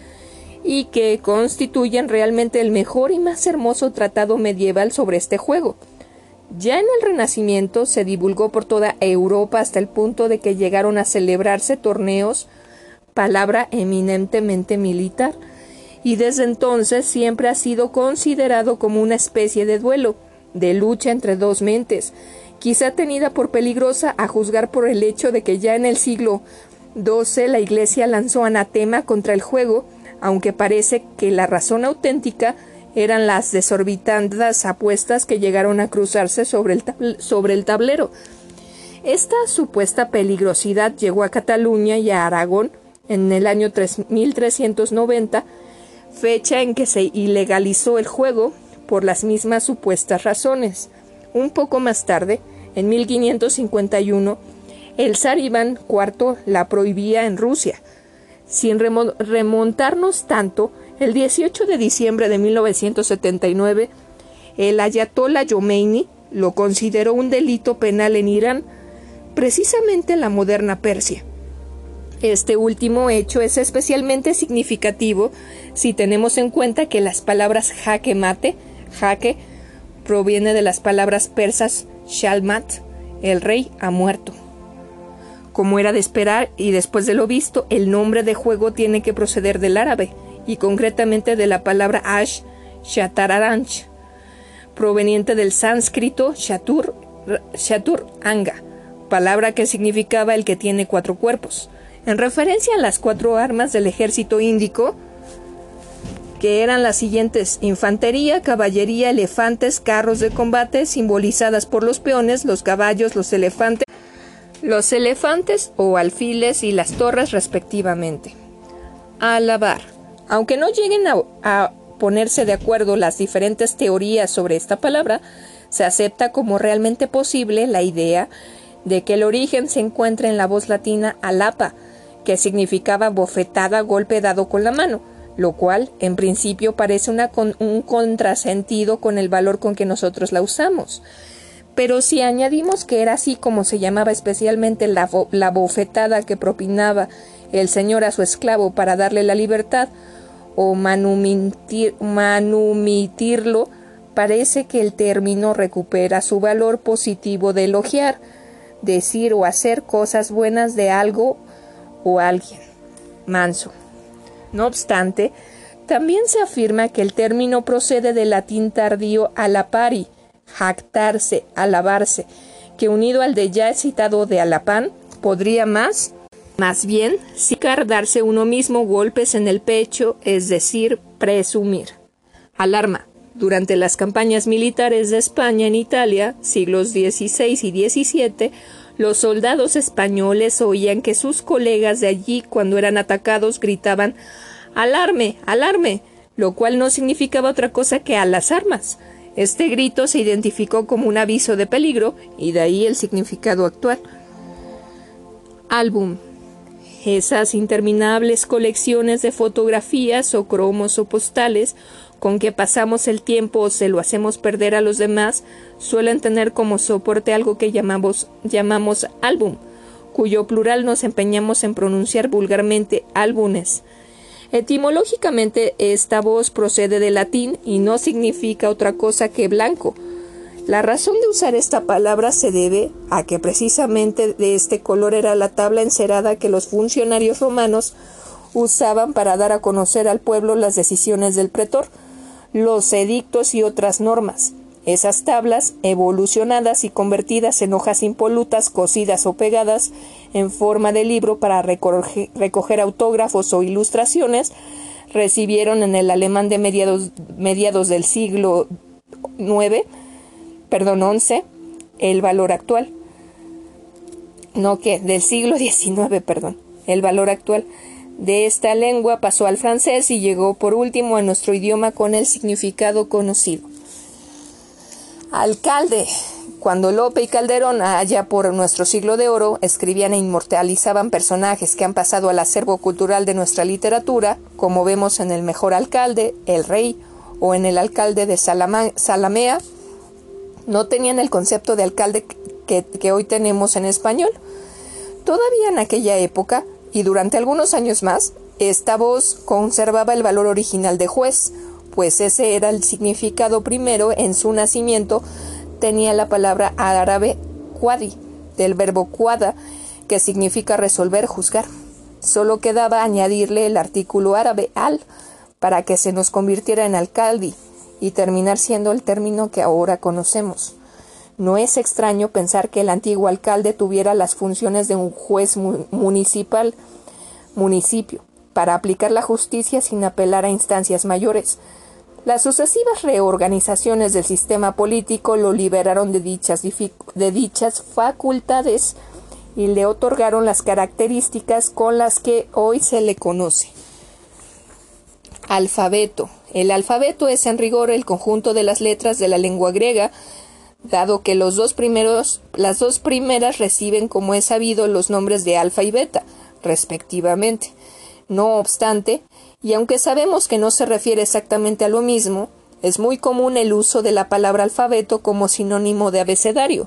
y que constituyen realmente el mejor y más hermoso tratado medieval sobre este juego. Ya en el Renacimiento se divulgó por toda Europa hasta el punto de que llegaron a celebrarse torneos, palabra eminentemente militar, y desde entonces siempre ha sido considerado como una especie de duelo, de lucha entre dos mentes, quizá tenida por peligrosa a juzgar por el hecho de que ya en el siglo XII la Iglesia lanzó anatema contra el juego, aunque parece que la razón auténtica eran las desorbitadas apuestas que llegaron a cruzarse sobre el, sobre el tablero. Esta supuesta peligrosidad llegó a Cataluña y a Aragón en el año 1390 fecha en que se ilegalizó el juego por las mismas supuestas razones. Un poco más tarde, en 1551, el zar Iván IV la prohibía en Rusia. Sin remontarnos tanto, el 18 de diciembre de 1979, el ayatollah Yomeini lo consideró un delito penal en Irán, precisamente en la moderna Persia. Este último hecho es especialmente significativo si tenemos en cuenta que las palabras jaque mate, jaque, proviene de las palabras persas shalmat, el rey ha muerto. Como era de esperar y después de lo visto, el nombre de juego tiene que proceder del árabe y concretamente de la palabra ash shatararanch, proveniente del sánscrito shatur, shatur anga, palabra que significaba el que tiene cuatro cuerpos, en referencia a las cuatro armas del ejército índico, que eran las siguientes infantería, caballería, elefantes, carros de combate, simbolizadas por los peones, los caballos, los elefantes, los elefantes o alfiles y las torres respectivamente. Alabar. Aunque no lleguen a, a ponerse de acuerdo las diferentes teorías sobre esta palabra, se acepta como realmente posible la idea de que el origen se encuentra en la voz latina alapa, que significaba bofetada, golpe dado con la mano, lo cual en principio parece un contrasentido con el valor con que nosotros la usamos. Pero si añadimos que era así como se llamaba especialmente la, bofetada que propinaba el señor a su esclavo para darle la libertad, o manumitir, manumitirlo, parece que el término recupera su valor positivo de elogiar, decir o hacer cosas buenas de algo o alguien. Manso. No obstante, también se afirma que el término procede del latín tardío alapari, jactarse, alabarse, que unido al de ya citado de alapán, podría más, más bien, sicar darse uno mismo golpes en el pecho, es decir, presumir. Alarma. Durante las campañas militares de España en Italia, siglos XVI y XVII, los soldados españoles oían que sus colegas de allí, cuando eran atacados, gritaban Alarme, alarme, lo cual no significaba otra cosa que a las armas. Este grito se identificó como un aviso de peligro y de ahí el significado actual. Álbum. Esas interminables colecciones de fotografías o cromos o postales con que pasamos el tiempo o se lo hacemos perder a los demás suelen tener como soporte algo que llamamos, llamamos álbum, cuyo plural nos empeñamos en pronunciar vulgarmente álbumes. Etimológicamente esta voz procede del latín y no significa otra cosa que blanco. La razón de usar esta palabra se debe a que precisamente de este color era la tabla encerada que los funcionarios romanos usaban para dar a conocer al pueblo las decisiones del pretor, los edictos y otras normas. Esas tablas, evolucionadas y convertidas en hojas impolutas, cosidas o pegadas en forma de libro para recoger, autógrafos o ilustraciones, recibieron en el alemán de mediados, mediados del siglo IX, perdón, XI, el valor actual. No que, del siglo XIX, perdón, el valor actual. De esta lengua pasó al francés y llegó por último a nuestro idioma con el significado conocido. Alcalde. Cuando Lope y Calderón, allá por nuestro siglo de oro, escribían e inmortalizaban personajes que han pasado al acervo cultural de nuestra literatura, como vemos en El Mejor Alcalde, El Rey o en El Alcalde de Salamea, no tenían el concepto de alcalde que, que hoy tenemos en español. Todavía en aquella época, y durante algunos años más, esta voz conservaba el valor original de juez, pues ese era el significado primero en su nacimiento, tenía la palabra árabe quadi, del verbo quada, que significa resolver, juzgar. Solo quedaba añadirle el artículo árabe al para que se nos convirtiera en alcalde y terminar siendo el término que ahora conocemos. No es extraño pensar que el antiguo alcalde tuviera las funciones de un juez municipal, municipio, para aplicar la justicia sin apelar a instancias mayores, las sucesivas reorganizaciones del sistema político lo liberaron de dichas, de dichas facultades y le otorgaron las características con las que hoy se le conoce. Alfabeto. El alfabeto es en rigor el conjunto de las letras de la lengua griega, dado que los dos primeros, las dos primeras reciben, como es sabido, los nombres de alfa y beta, respectivamente. No obstante, y aunque sabemos que no se refiere exactamente a lo mismo, es muy común el uso de la palabra alfabeto como sinónimo de abecedario,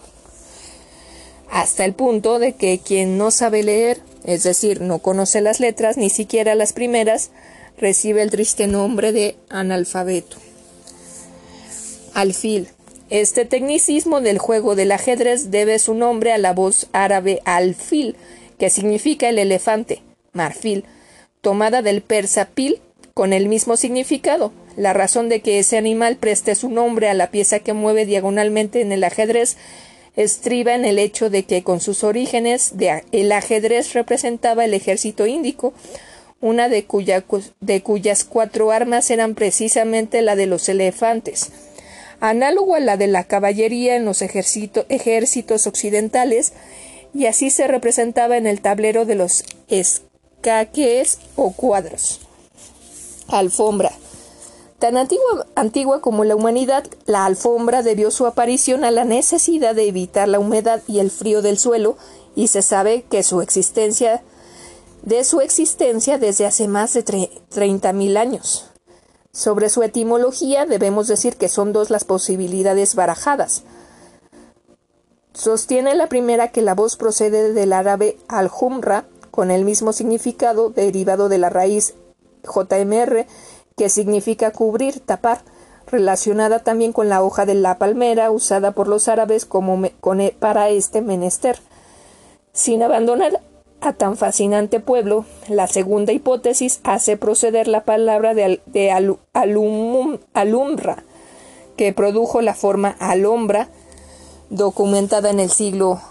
hasta el punto de que quien no sabe leer, es decir, no conoce las letras, ni siquiera las primeras, recibe el triste nombre de analfabeto. Alfil. Este tecnicismo del juego del ajedrez debe su nombre a la voz árabe alfil, que significa el elefante, marfil, tomada del persa pil, con el mismo significado. La razón de que ese animal preste su nombre a la pieza que mueve diagonalmente en el ajedrez estriba en el hecho de que con sus orígenes el ajedrez representaba el ejército índico, una de, de cuyas cuatro armas eran precisamente la de los elefantes. Análogo a la de la caballería en los ejércitos occidentales, y así se representaba en el tablero de los escaques o cuadros. Alfombra. Tan antigua, antigua, como la humanidad, la alfombra debió su aparición a la necesidad de evitar la humedad y el frío del suelo, y se sabe que su existencia de su existencia desde hace más de treinta mil años. Sobre su etimología debemos decir que son dos las posibilidades barajadas. Sostiene la primera que la voz procede del árabe al-humra, con el mismo significado derivado de la raíz JMR, que significa cubrir, tapar, relacionada también con la hoja de la palmera usada por los árabes como e, para este menester. Sin abandonar a tan fascinante pueblo, la segunda hipótesis hace proceder la palabra de, alumra, que produjo la forma alombra, documentada en el siglo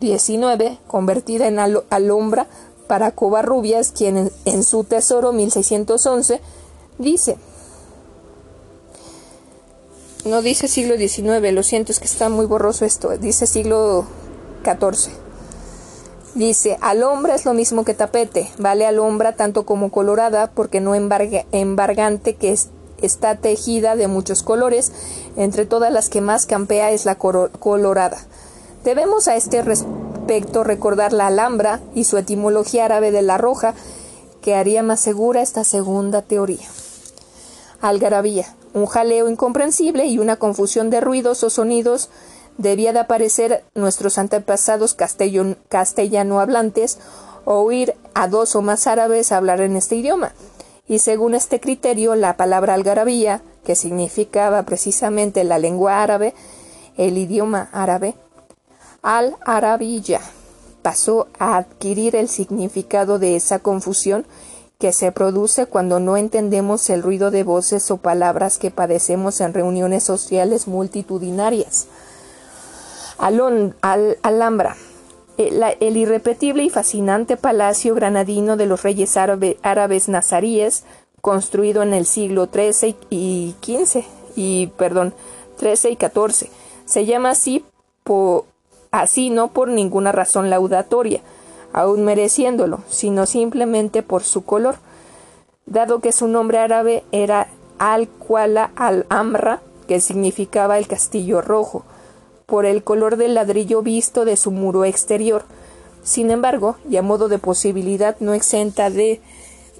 XIX, convertida en alombra para Covarrubias, quien en, su tesoro 1611 dice no dice siglo XIX, lo siento, es que está muy borroso esto, dice siglo XIV. Dice, alombra es lo mismo que tapete, vale alombra tanto como colorada porque no embargante que está tejida de muchos colores, entre todas las que más campea es la colorada. Debemos a este respecto recordar la alhambra y su etimología árabe de la roja, que haría más segura esta segunda teoría. Algarabía, un jaleo incomprensible y una confusión de ruidos o sonidos debía de aparecer nuestros antepasados castellano hablantes o oír a dos o más árabes hablar en este idioma. Y según este criterio, la palabra algarabía, que significaba precisamente la lengua árabe, el idioma árabe, al-arabiyya, pasó a adquirir el significado de esa confusión que se produce cuando no entendemos el ruido de voces o palabras que padecemos en reuniones sociales multitudinarias. Alhambra. Eh, el, irrepetible y fascinante palacio granadino de los reyes árabes nazaríes, construido en el siglo XIII y XV, y perdón, XIII y XIV, se llama así, así no por ninguna razón laudatoria, aun mereciéndolo, sino simplemente por su color, dado que su nombre árabe era Al-Kuala al-Amra, que significaba el castillo rojo, por el color del ladrillo visto de su muro exterior. Sin embargo, y a modo de posibilidad no exenta de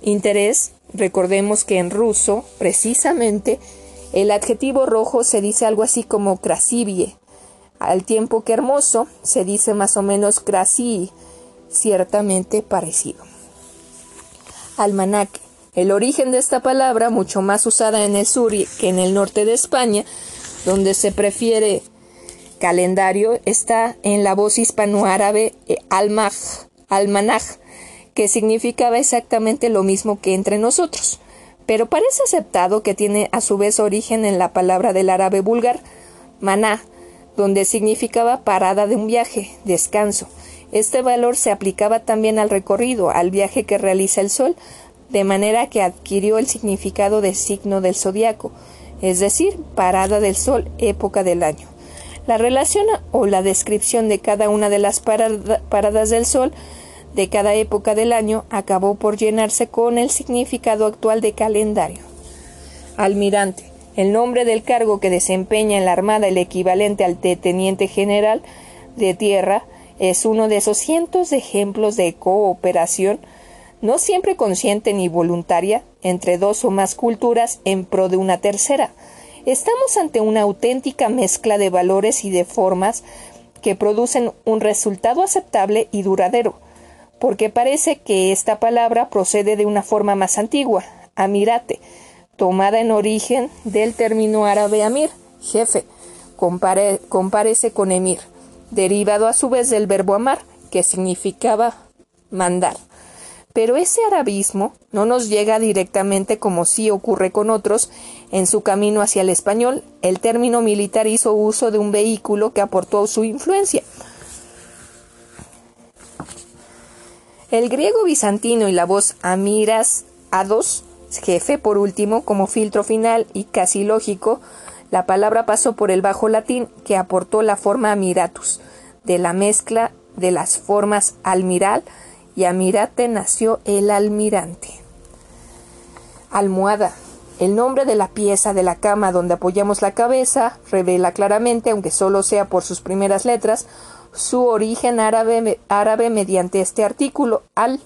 interés, recordemos que en ruso, precisamente, el adjetivo rojo se dice algo así como krasivie, al tiempo que hermoso se dice más o menos krasii, ciertamente parecido. Almanaque. El origen de esta palabra, mucho más usada en el sur que en el norte de España, donde se prefiere calendario está en la voz hispanoárabe eh, almanaj, que significaba exactamente lo mismo que entre nosotros, pero parece aceptado que tiene a su vez origen en la palabra del árabe vulgar, maná, donde significaba parada de un viaje, descanso. Este valor se aplicaba también al recorrido, al viaje que realiza el sol, de manera que adquirió el significado de signo del zodiaco, es decir, parada del sol, época del año. La relación o la descripción de cada una de las paradas del Sol de cada época del año acabó por llenarse con el significado actual de calendario. Almirante. El nombre del cargo que desempeña en la Armada el equivalente al de teniente general de tierra es uno de esos cientos de ejemplos de cooperación, no siempre consciente ni voluntaria, entre dos o más culturas en pro de una tercera, Estamos ante una auténtica mezcla de valores y de formas que producen un resultado aceptable y duradero, porque parece que esta palabra procede de una forma más antigua, amirate, tomada en origen del término árabe amir, jefe, comparece con emir, derivado a su vez del verbo amar, que significaba mandar. Pero ese arabismo no nos llega directamente como sí ocurre con otros. En su camino hacia el español, el término militar hizo uso de un vehículo que aportó su influencia. El griego bizantino y la voz amiras ados, jefe por último, como filtro final y casi lógico, la palabra pasó por el bajo latín que aportó la forma amiratus, de la mezcla de las formas almiral y amirate nació el almirante. Almohada. El nombre de la pieza de la cama donde apoyamos la cabeza revela claramente, aunque solo sea por sus primeras letras, su origen árabe, árabe mediante este artículo al,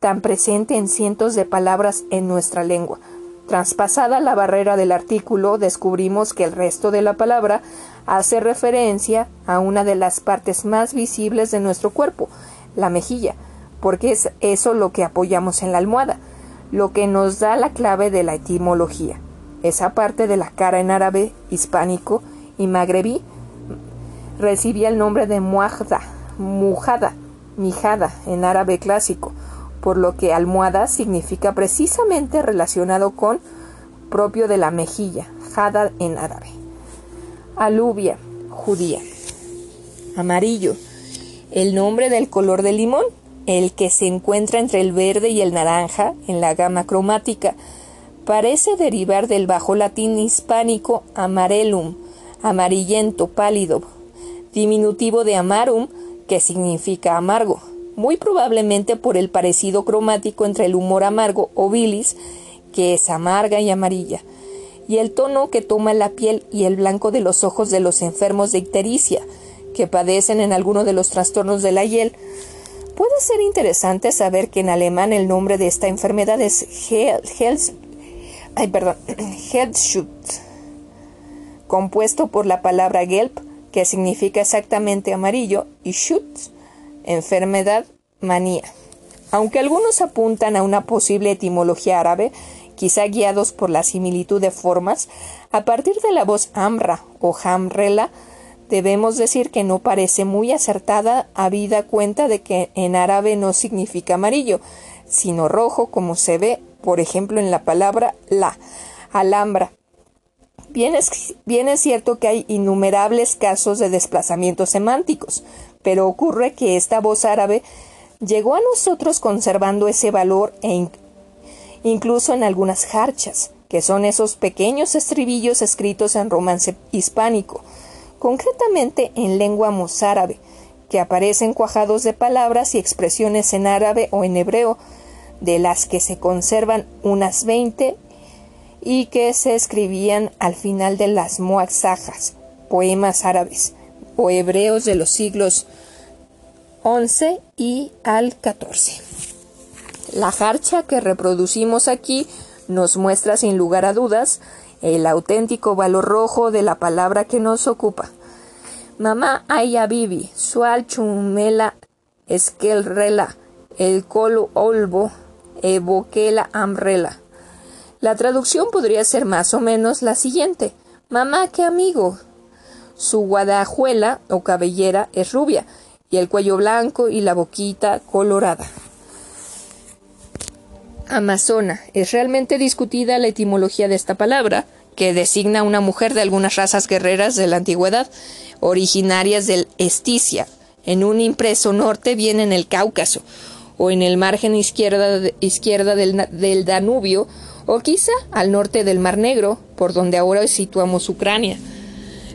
tan presente en cientos de palabras en nuestra lengua. Traspasada la barrera del artículo, descubrimos que el resto de la palabra hace referencia a una de las partes más visibles de nuestro cuerpo, la mejilla, porque es eso lo que apoyamos en la almohada, lo que nos da la clave de la etimología. Esa parte de la cara en árabe, hispánico y magrebí recibía el nombre de muajda, mujada, mijada en árabe clásico, por lo que almohada significa precisamente relacionado con propio de la mejilla, jada en árabe. Alubia, judía. Amarillo, el nombre del color del limón, el que se encuentra entre el verde y el naranja en la gama cromática. Parece derivar del bajo latín hispánico amarellum, amarillento, pálido, diminutivo de amarum, que significa amargo, muy probablemente por el parecido cromático entre el humor amargo o bilis, que es amarga y amarilla, y el tono que toma la piel y el blanco de los ojos de los enfermos de ictericia, que padecen en alguno de los trastornos de la hiel. Puede ser interesante saber que en alemán el nombre de esta enfermedad es Hels, ay, perdón, compuesto por la palabra Gelb, que significa exactamente amarillo, y Schutz, enfermedad, manía. Aunque algunos apuntan a una posible etimología árabe, quizá guiados por la similitud de formas, a partir de la voz amra o hamrela, debemos decir que no parece muy acertada habida cuenta de que en árabe no significa amarillo, sino rojo, como se ve, por ejemplo, en la palabra la, alhambra, Bien es, cierto que hay innumerables casos de desplazamientos semánticos, pero ocurre que esta voz árabe llegó a nosotros conservando ese valor e incluso en algunas jarchas, que son esos pequeños estribillos escritos en romance hispánico, concretamente en lengua mozárabe, que aparecen cuajados de palabras y expresiones en árabe o en hebreo, de las que se conservan unas veinte y que se escribían al final de las muazajas, poemas árabes o hebreos de los siglos XI y al XIV. La jarcha que reproducimos aquí nos muestra sin lugar a dudas el auténtico valor rojo de la palabra que nos ocupa. Mamá aya bibi, sual chumela esquelrela, el colo olvo, evoquela amrela. La traducción podría ser más o menos la siguiente. Mamá, qué amigo. Su guadajuela o cabellera es rubia y el cuello blanco y la boquita colorada. Amazona. Es realmente discutida la etimología de esta palabra, que designa a una mujer de algunas razas guerreras de la antigüedad, originarias del Esticia. En un impreso norte viene en el Cáucaso, o en el margen izquierda, izquierda del, del Danubio, o quizá al norte del Mar Negro, por donde ahora situamos Ucrania.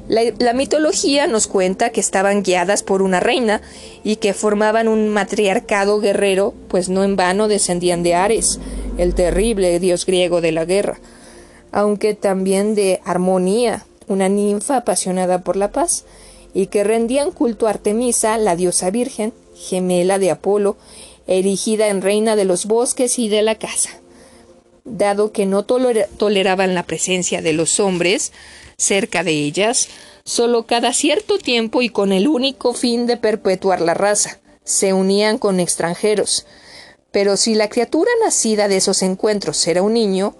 La, mitología nos cuenta que estaban guiadas por una reina y que formaban un matriarcado guerrero, pues no en vano descendían de Ares, el terrible dios griego de la guerra, aunque también de Armonía, una ninfa apasionada por la paz, y que rendían culto a Artemisa, la diosa virgen, gemela de Apolo, erigida en reina de los bosques y de la casa. Dado que no toleraban la presencia de los hombres cerca de ellas, solo cada cierto tiempo y con el único fin de perpetuar la raza, se unían con extranjeros. Pero si la criatura nacida de esos encuentros era un niño,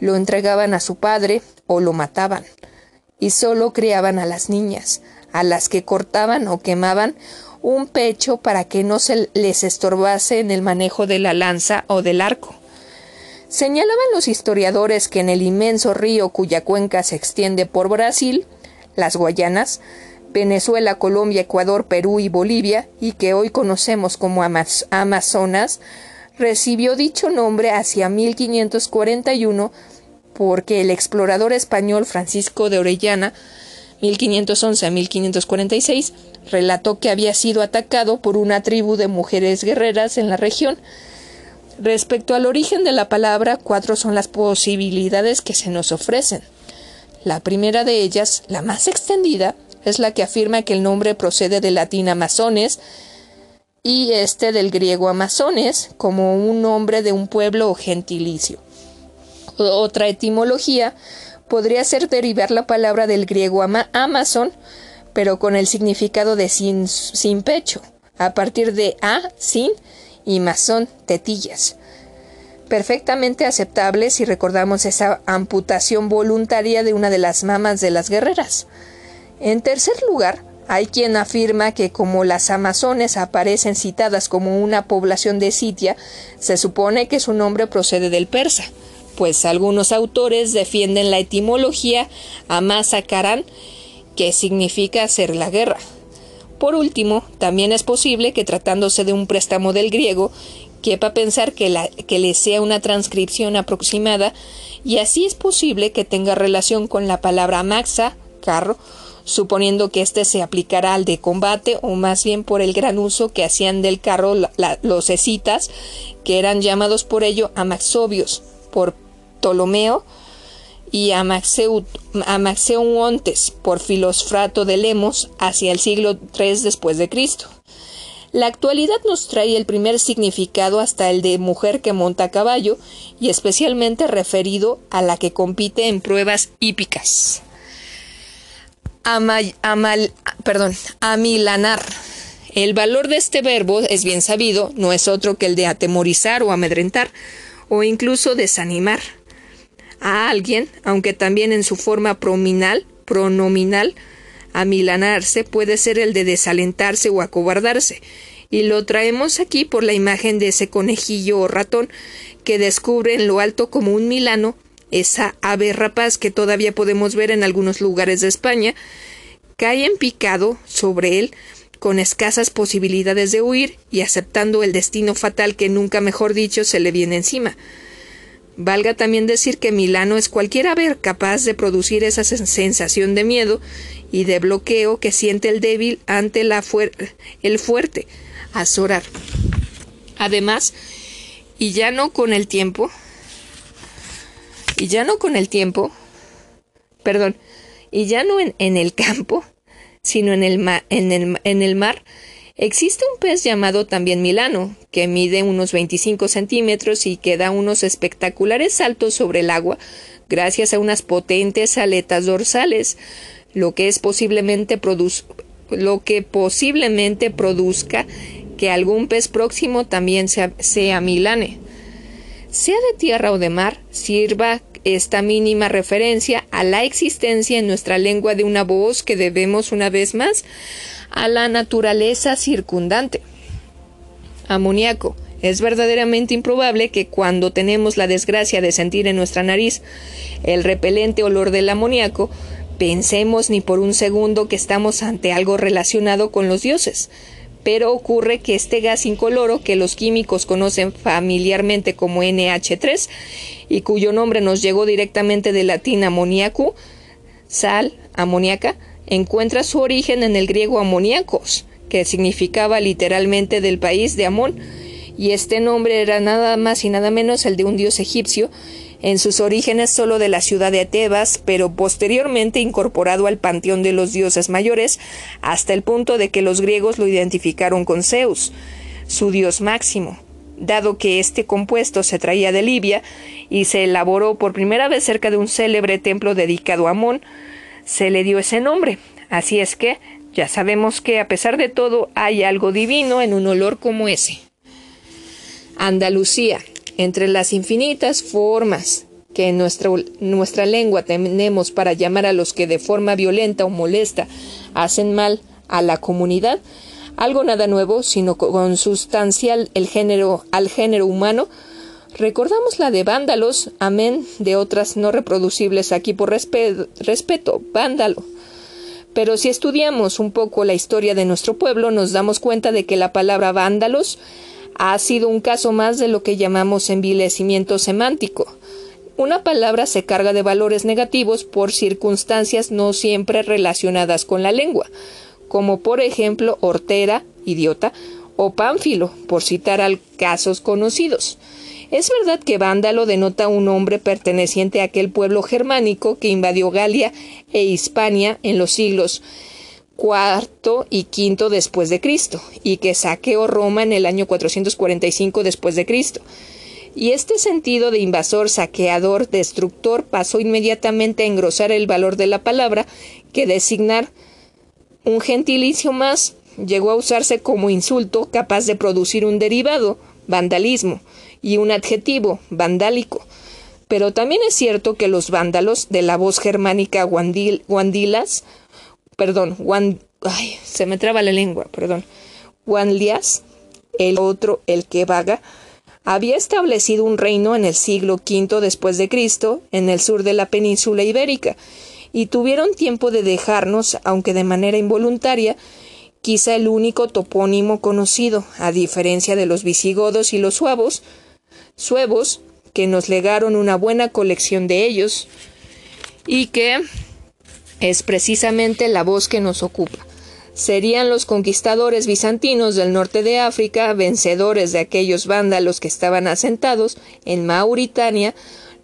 lo entregaban a su padre o lo mataban, y solo criaban a las niñas, a las que cortaban o quemaban un pecho para que no se les estorbase en el manejo de la lanza o del arco. Señalaban los historiadores que en el inmenso río cuya cuenca se extiende por Brasil, las Guayanas, Venezuela, Colombia, Ecuador, Perú y Bolivia, y que hoy conocemos como Amazonas, recibió dicho nombre hacia 1541 porque el explorador español Francisco de Orellana 1511 a 1546 relató que había sido atacado por una tribu de mujeres guerreras en la región. Respecto al origen de la palabra, cuatro son las posibilidades que se nos ofrecen. La primera de ellas, la más extendida, es la que afirma que el nombre procede del latín amazones y este del griego amazones como un nombre de un pueblo o gentilicio. Otra etimología podría ser derivar la palabra del griego amazon, pero con el significado de sin, sin pecho, a partir de a, sin y masón, tetillas. Perfectamente aceptable si recordamos esa amputación voluntaria de una de las mamas de las guerreras. En tercer lugar, hay quien afirma que como las amazones aparecen citadas como una población de Sitia, se supone que su nombre procede del persa, pues algunos autores defienden la etimología amasacarán, que significa hacer la guerra. Por último, también es posible que tratándose de un préstamo del griego, quepa pensar que, la, que le sea una transcripción aproximada, y así es posible que tenga relación con la palabra maxa, carro, suponiendo que éste se aplicará al de combate o más bien por el gran uso que hacían del carro los escitas, que eran llamados por ello amaxobios, por Ptolomeo, y Amaxeuontes por Filosfrato de Lemos hacia el siglo III después de Cristo. La actualidad nos trae el primer significado hasta el de mujer que monta caballo y especialmente referido a la que compite en pruebas hípicas amal, perdón, amilanar. El valor de este verbo es bien sabido, no es otro que el de atemorizar o amedrentar, o incluso desanimar a alguien, aunque también en su forma prominal, pronominal, amilanarse puede ser el de desalentarse o acobardarse, y lo traemos aquí por la imagen de ese conejillo o ratón que descubre en lo alto como un milano esa ave rapaz que todavía podemos ver en algunos lugares de España, cae en picado sobre él con escasas posibilidades de huir y aceptando el destino fatal que nunca mejor dicho se le viene encima. Valga también decir que Milano es cualquier ave capaz de producir esa sensación de miedo y de bloqueo que siente el débil ante la el fuerte, azorar. Además, y ya no con el tiempo, y ya no con el tiempo, perdón, y ya no en, en el campo, sino en el, en, el, en el mar, existe un pez llamado también Milano, que mide unos 25 centímetros y que da unos espectaculares saltos sobre el agua gracias a unas potentes aletas dorsales, lo que es posiblemente lo que posiblemente produzca que algún pez próximo también sea, sea milane. Sea de tierra o de mar, sirva esta mínima referencia a la existencia en nuestra lengua de una voz que debemos una vez más a la naturaleza circundante. Amoníaco. Es verdaderamente improbable que cuando tenemos la desgracia de sentir en nuestra nariz el repelente olor del amoníaco, pensemos ni por un segundo que estamos ante algo relacionado con los dioses pero ocurre que este gas incoloro que los químicos conocen familiarmente como NH3 y cuyo nombre nos llegó directamente del latín amoníaco, sal, amoníaca, encuentra su origen en el griego amoníacos, que significaba literalmente del país de Amón, y este nombre era nada más y nada menos el de un dios egipcio en sus orígenes solo de la ciudad de Tebas, pero posteriormente incorporado al panteón de los dioses mayores, hasta el punto de que los griegos lo identificaron con Zeus, su dios máximo. Dado que este compuesto se traía de Libia y se elaboró por primera vez cerca de un célebre templo dedicado a Amón, se le dio ese nombre. Así es que ya sabemos que a pesar de todo hay algo divino en un olor como ese. Andalucía, entre las infinitas formas que en nuestra, nuestra lengua tenemos para llamar a los que de forma violenta o molesta hacen mal a la comunidad, algo nada nuevo, sino consustancial el género, al género humano, recordamos la de vándalos, amén de otras no reproducibles aquí por respeto, vándalo. Pero si estudiamos un poco la historia de nuestro pueblo, nos damos cuenta de que la palabra vándalos ha sido un caso más de lo que llamamos envilecimiento semántico. Una palabra se carga de valores negativos por circunstancias no siempre relacionadas con la lengua, como por ejemplo hortera, idiota, o pánfilo, por citar al casos conocidos. Es verdad que vándalo denota un hombre perteneciente a aquel pueblo germánico que invadió Galia e Hispania en los siglos IV y V después de Cristo y que saqueó Roma en el año 445 después de Cristo. Y este sentido de invasor, saqueador, destructor pasó inmediatamente a engrosar el valor de la palabra que designar un gentilicio más llegó a usarse como insulto capaz de producir un derivado, vandalismo, y un adjetivo, vandálico. Pero también es cierto que los vándalos, de la voz germánica guandilas, perdón, ay, se me traba la lengua, perdón, guanlias, el otro, el que vaga, había establecido un reino en el siglo V después de Cristo en el sur de la península ibérica y tuvieron tiempo de dejarnos, aunque de manera involuntaria, quizá el único topónimo conocido, a diferencia de los visigodos y los suavos, suevos, que nos legaron una buena colección de ellos, y que es precisamente la voz que nos ocupa. Serían los conquistadores bizantinos del norte de África, vencedores de aquellos vándalos que estaban asentados en Mauritania,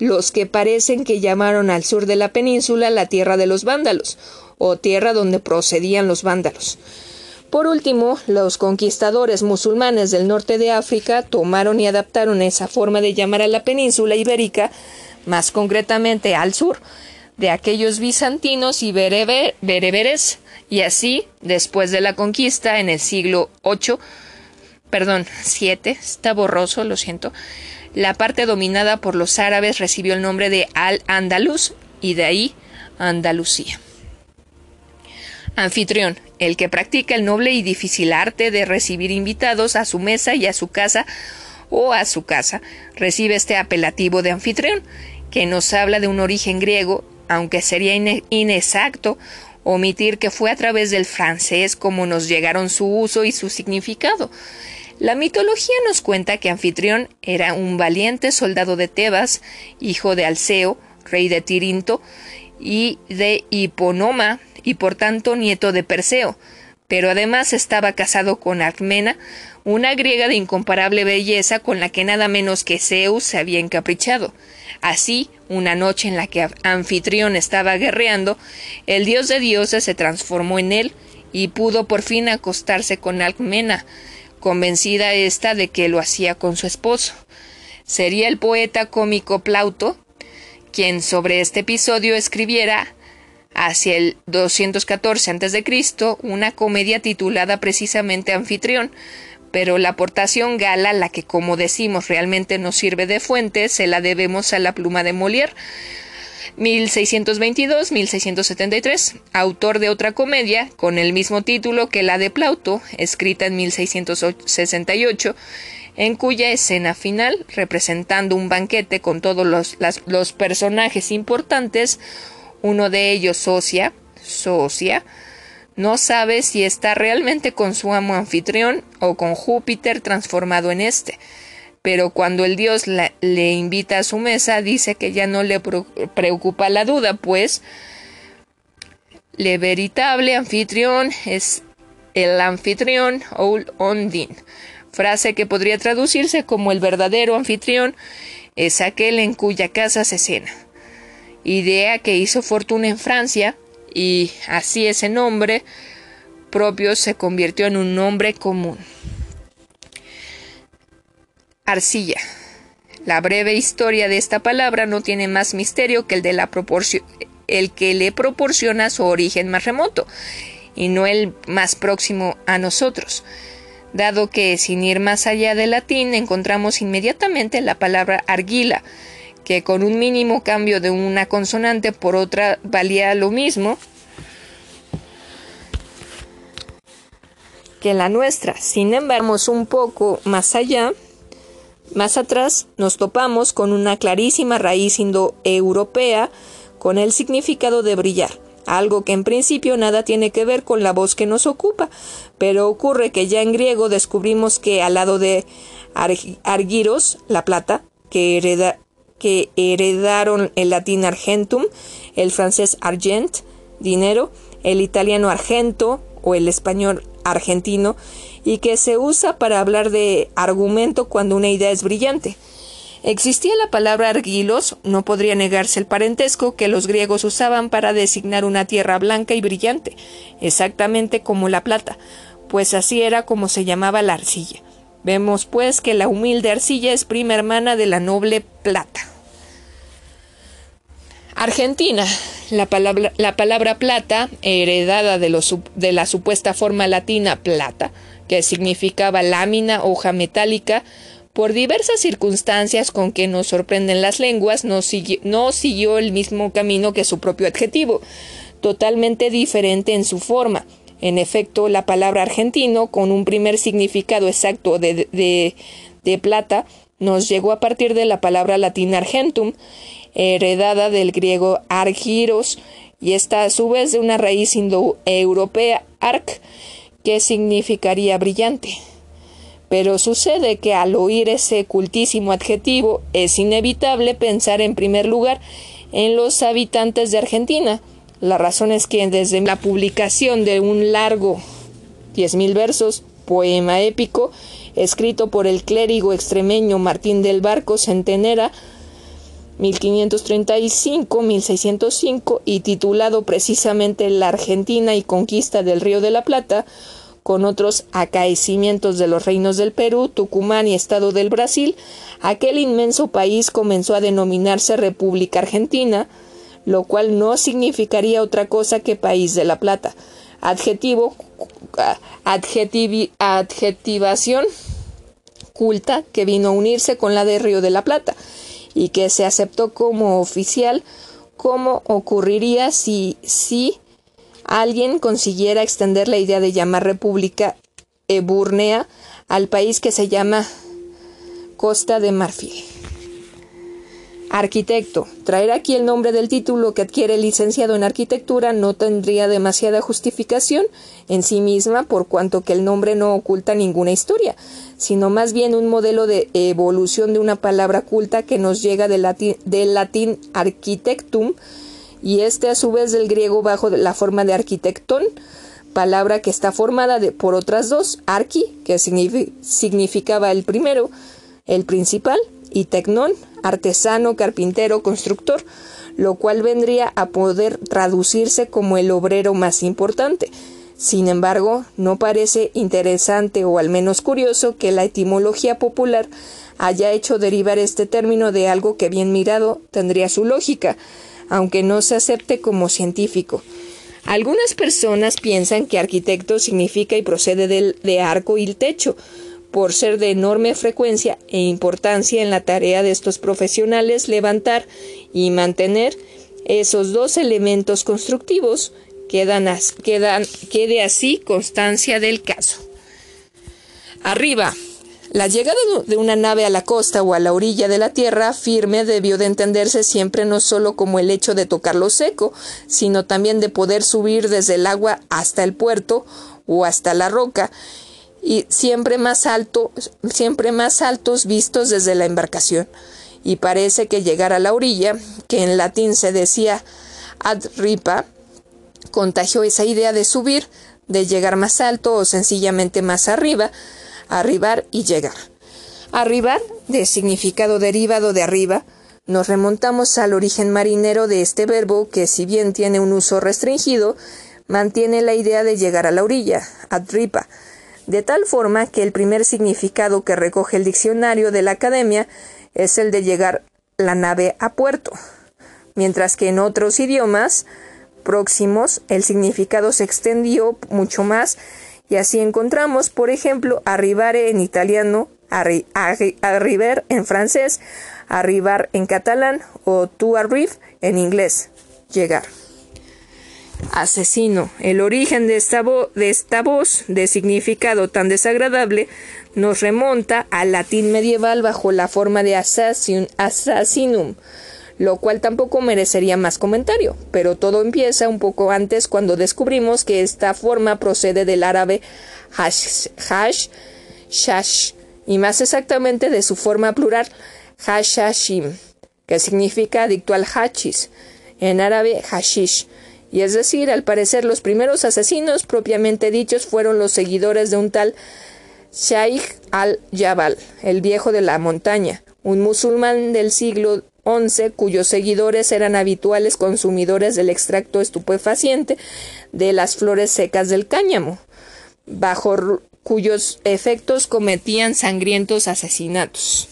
los que parecen que llamaron al sur de la península la tierra de los vándalos, o tierra donde procedían los vándalos. Por último, los conquistadores musulmanes del norte de África tomaron y adaptaron esa forma de llamar a la península ibérica, más concretamente al sur, de aquellos bizantinos y bereberes, y así, después de la conquista en el siglo VIII, perdón, VII, está borroso, lo siento, la parte dominada por los árabes recibió el nombre de Al-Andalus y de ahí Andalucía. Anfitrión, el que practica el noble y difícil arte de recibir invitados a su mesa y a su casa o a su casa, recibe este apelativo de anfitrión, que nos habla de un origen griego, aunque sería inexacto omitir que fue a través del francés como nos llegaron su uso y su significado. La mitología nos cuenta que Anfitrión era un valiente soldado de Tebas, hijo de Alceo, rey de Tirinto, y de Hiponoma, y por tanto nieto de Perseo, pero además estaba casado con Armena, una griega de incomparable belleza con la que nada menos que Zeus se había encaprichado. Así, una noche en la que Anfitrión estaba guerreando, el dios de dioses se transformó en él y pudo por fin acostarse con Alcmena, convencida ésta de que lo hacía con su esposo. Sería el poeta cómico Plauto quien sobre este episodio escribiera hacia el 214 a.C. una comedia titulada precisamente Anfitrión, pero la aportación gala, la que como decimos realmente nos sirve de fuente, se la debemos a la pluma de Molière. 1622-1673, autor de otra comedia con el mismo título que la de Plauto, escrita en 1668, en cuya escena final, representando un banquete con todos los, los personajes importantes, uno de ellos, Socia, Socia, no sabe si está realmente con su amo anfitrión o con Júpiter transformado en éste. Pero cuando el dios le invita a su mesa, dice que ya no le preocupa la duda, pues le veritable anfitrión es el anfitrión Old Ondin, frase que podría traducirse como el verdadero anfitrión es aquel en cuya casa se cena idea que hizo fortuna en Francia y así ese nombre propio se convirtió en un nombre común. Arcilla. La breve historia de esta palabra no tiene más misterio que el de la el que le proporciona su origen más remoto y no el más próximo a nosotros, dado que sin ir más allá del latín encontramos inmediatamente la palabra argila, que con un mínimo cambio de una consonante por otra valía lo mismo, que la nuestra. Sin embargo, un poco más allá, más atrás, nos topamos con una clarísima raíz indoeuropea con el significado de brillar, algo que en principio nada tiene que ver con la voz que nos ocupa, pero ocurre que ya en griego descubrimos que al lado de argiros, la plata, que, que heredaron el latín argentum, el francés argent, dinero, el italiano argento o el español argentino, y que se usa para hablar de argumento cuando una idea es brillante. Existía la palabra argilos, no podría negarse el parentesco que los griegos usaban para designar una tierra blanca y brillante, exactamente como la plata, pues así era como se llamaba la arcilla. Vemos pues que la humilde arcilla es prima hermana de la noble plata. Argentina. La palabra, la palabra plata, heredada de, de la supuesta forma latina plata, que significaba lámina, hoja metálica, por diversas circunstancias con que nos sorprenden las lenguas, no siguió, el mismo camino que su propio adjetivo, totalmente diferente en su forma. En efecto, la palabra argentino, con un primer significado exacto de, de, plata, nos llegó a partir de la palabra latina argentum, heredada del griego argiros, y esta a su vez de una raíz indoeuropea arc, que significaría brillante. Pero sucede que al oír ese cultísimo adjetivo es inevitable pensar en primer lugar en los habitantes de Argentina. La razón es que desde la publicación de un largo diez mil versos, poema épico, escrito por el clérigo extremeño Martín del Barco Centenera, 1535-1605 y titulado precisamente La Argentina y Conquista del Río de la Plata, con otros acaecimientos de los reinos del Perú, Tucumán y Estado del Brasil, aquel inmenso país comenzó a denominarse República Argentina, lo cual no significaría otra cosa que país de la plata. Adjetivo, adjetivación culta que vino a unirse con la de Río de la Plata y que se aceptó como oficial, como ocurriría si, si alguien consiguiera extender la idea de llamar República Eburnea al país que se llama Costa de Marfil. Arquitecto. Traer aquí el nombre del título que adquiere el licenciado en arquitectura no tendría demasiada justificación en sí misma por cuanto que el nombre no oculta ninguna historia, sino más bien un modelo de evolución de una palabra culta que nos llega del latín, del latín architectum, y este a su vez del griego bajo la forma de arquitectón, palabra que está formada de, por otras dos, arqui, que significaba el primero, el principal, y tecnón, artesano, carpintero, constructor, lo cual vendría a poder traducirse como el obrero más importante. Sin embargo, no parece interesante o al menos curioso que la etimología popular haya hecho derivar este término de algo que bien mirado tendría su lógica, aunque no se acepte como científico. Algunas personas piensan que arquitecto significa y procede del, de arco y el techo, por ser de enorme frecuencia e importancia en la tarea de estos profesionales levantar y mantener esos dos elementos constructivos, quedan, quedan, quede así constancia del caso. Arriba, la llegada de una nave a la costa o a la orilla de la tierra firme debió de entenderse siempre no solo como el hecho de tocar lo seco, sino también de poder subir desde el agua hasta el puerto o hasta la roca, y siempre más alto, siempre más altos vistos desde la embarcación. Y parece que llegar a la orilla, que en latín se decía ad ripa, contagió esa idea de subir, de llegar más alto o sencillamente más arriba, arribar y llegar. Arribar, de significado derivado de arriba, nos remontamos al origen marinero de este verbo que, si bien tiene un uso restringido, mantiene la idea de llegar a la orilla, adripa, de tal forma que el primer significado que recoge el diccionario de la Academia es el de llegar la nave a puerto, mientras que en otros idiomas próximos el significado se extendió mucho más y así encontramos, por ejemplo, arribare en italiano, arribar en francés, arribar en catalán o tu arrive en inglés, llegar. Asesino. El origen de esta, de esta, voz, de significado tan desagradable, nos remonta al latín medieval bajo la forma de assassinum, lo cual tampoco merecería más comentario, pero todo empieza un poco antes cuando descubrimos que esta forma procede del árabe hash, hash shash, y más exactamente de su forma plural, hashashim, que significa adicto al hachis, en árabe hashish, y es decir, al parecer los primeros asesinos propiamente dichos fueron los seguidores de un tal Shaykh al-Jabal, el viejo de la montaña, un musulmán del siglo cuyos seguidores eran habituales consumidores del extracto estupefaciente de las flores secas del cáñamo, bajo cuyos efectos cometían sangrientos asesinatos.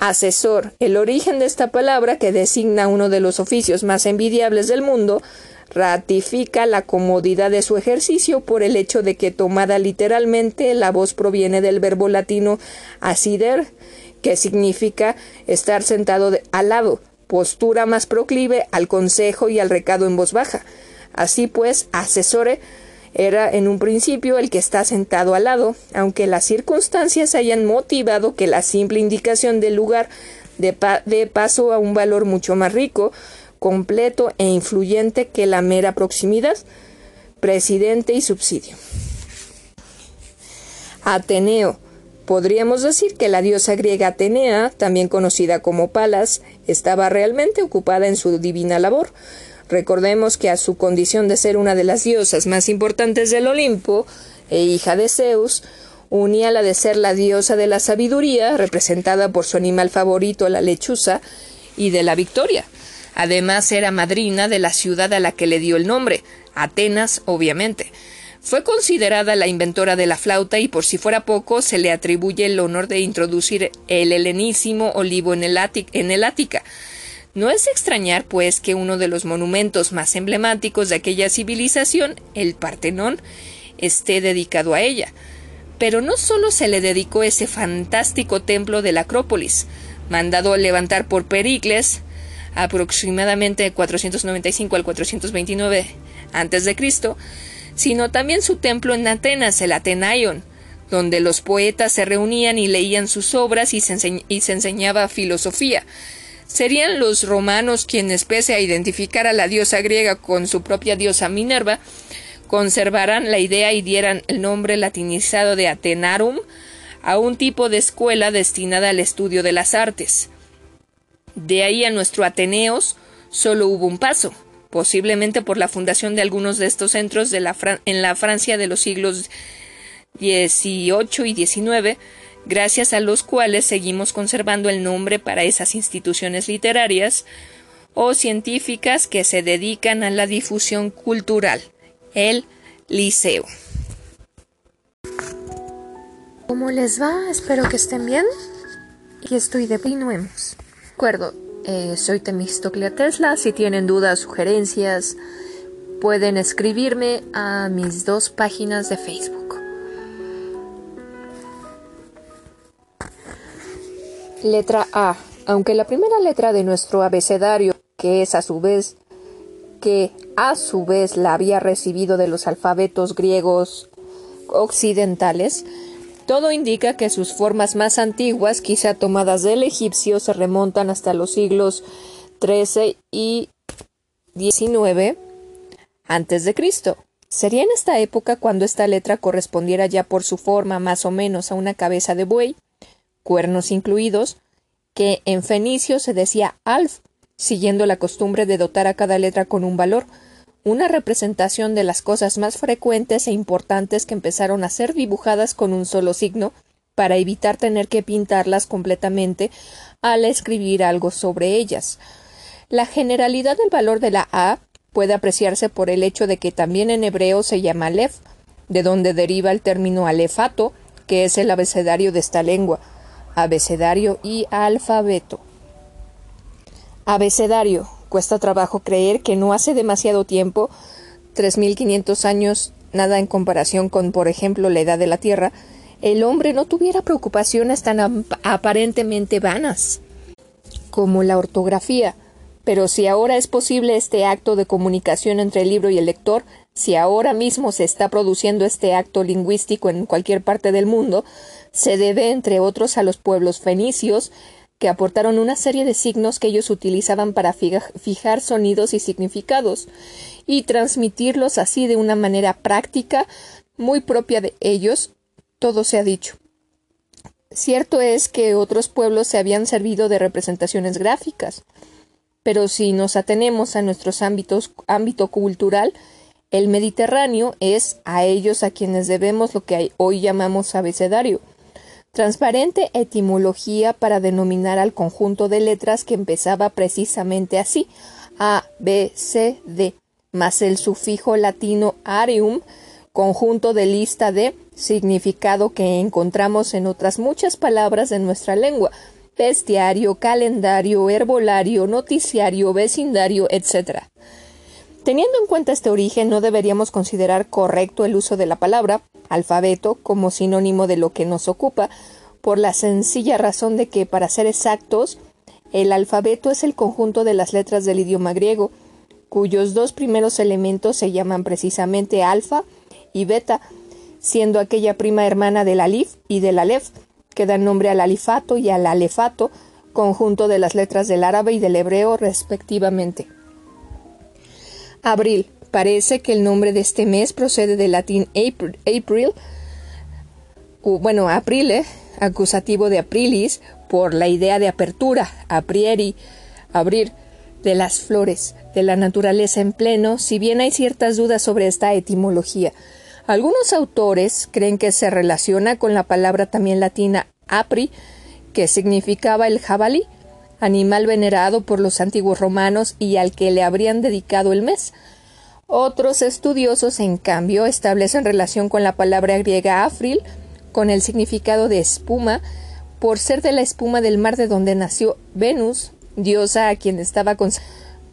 Asesor. El origen de esta palabra, que designa uno de los oficios más envidiables del mundo, ratifica la comodidad de su ejercicio por el hecho de que tomada literalmente la voz proviene del verbo latino asider, que significa estar sentado al lado, postura más proclive al consejo y al recado en voz baja. Así pues, asesore era en un principio el que está sentado al lado, aunque las circunstancias hayan motivado que la simple indicación del lugar de, paso a un valor mucho más rico, completo e influyente que la mera proximidad, presidente y subsidio. Ateneo Podríamos decir que la diosa griega Atenea, también conocida como Palas, estaba realmente ocupada en su divina labor. Recordemos que a su condición de ser una de las diosas más importantes del Olimpo e hija de Zeus, unía la de ser la diosa de la sabiduría, representada por su animal favorito, la lechuza, y de la victoria. Además era madrina de la ciudad a la que le dio el nombre, Atenas, obviamente. Fue considerada la inventora de la flauta y por si fuera poco se le atribuye el honor de introducir el helenísimo olivo en el, Ática. No es extrañar, pues, que uno de los monumentos más emblemáticos de aquella civilización, el Partenón, esté dedicado a ella. Pero no solo se le dedicó ese fantástico templo de la Acrópolis, mandado a levantar por Pericles, aproximadamente de 495 al 429 a.C., sino también su templo en Atenas, el Atenaion, donde los poetas se reunían y leían sus obras y se, y se enseñaba filosofía. Serían los romanos quienes, pese a identificar a la diosa griega con su propia diosa Minerva, conservaran la idea y dieran el nombre latinizado de Atenarum a un tipo de escuela destinada al estudio de las artes. De ahí a nuestro Ateneos solo hubo un paso, posiblemente por la fundación de algunos de estos centros en la Francia de los siglos XVIII y XIX, gracias a los cuales seguimos conservando el nombre para esas instituciones literarias o científicas que se dedican a la difusión cultural, el liceo. ¿Cómo les va? Espero que estén bien. Y estoy de Pinuemos. Recuerdo, eh, soy Temistoclea Tesla. Si tienen dudas, sugerencias, pueden escribirme a mis dos páginas de Facebook. Letra A. Aunque la primera letra de nuestro abecedario, que es a su vez que a su vez la había recibido de los alfabetos griegos occidentales, todo indica que sus formas más antiguas, quizá tomadas del egipcio, se remontan hasta los siglos XIII y XIX antes de Cristo. Sería en esta época cuando esta letra correspondiera ya por su forma más o menos a una cabeza de buey, cuernos incluidos, que en fenicio se decía alf, siguiendo la costumbre de dotar a cada letra con un valor, una representación de las cosas más frecuentes e importantes que empezaron a ser dibujadas con un solo signo, para evitar tener que pintarlas completamente al escribir algo sobre ellas. La generalidad del valor de la A puede apreciarse por el hecho de que también en hebreo se llama Aleph, de donde deriva el término alefato, que es el abecedario de esta lengua, abecedario y alfabeto. Abecedario, Cuesta trabajo creer que no hace demasiado tiempo, 3.500 años, nada en comparación con, por ejemplo, la edad de la Tierra, el hombre no tuviera preocupaciones tan aparentemente vanas como la ortografía, Pero si ahora es posible este acto de comunicación entre el libro y el lector, si ahora mismo se está produciendo este acto lingüístico en cualquier parte del mundo, se debe, entre otros, a los pueblos fenicios, que aportaron una serie de signos que ellos utilizaban para fijar sonidos y significados, y transmitirlos así de una manera práctica, muy propia de ellos, todo se ha dicho. Cierto es que otros pueblos se habían servido de representaciones gráficas, pero si nos atenemos a nuestros ámbitos, ámbito cultural, el Mediterráneo es a ellos a quienes debemos lo que hoy llamamos abecedario. Transparente etimología para denominar al conjunto de letras que empezaba precisamente así, A, B, C, D, más el sufijo latino arium, conjunto de lista de significado que encontramos en otras muchas palabras de nuestra lengua, bestiario, calendario, herbolario, noticiario, vecindario, etc. Teniendo en cuenta este origen, no deberíamos considerar correcto el uso de la palabra alfabeto como sinónimo de lo que nos ocupa, por la sencilla razón de que, para ser exactos, el alfabeto es el conjunto de las letras del idioma griego, cuyos dos primeros elementos se llaman precisamente alfa y beta, siendo aquella prima hermana del alif y del alef, que dan nombre al alifato y al alefato, conjunto de las letras del árabe y del hebreo respectivamente. Abril. Parece que el nombre de este mes procede del latín April, bueno, aprile, acusativo de aprilis, por la idea de apertura, aprieri, abrir, de las flores, de la naturaleza en pleno, si bien hay ciertas dudas sobre esta etimología. Algunos autores creen que se relaciona con la palabra también latina apri, que significaba el jabalí, animal venerado por los antiguos romanos y al que le habrían dedicado el mes. Otros estudiosos, en cambio, establecen relación con la palabra griega afril, con el significado de espuma, por ser de la espuma del mar de donde nació Venus, diosa a quien estaba con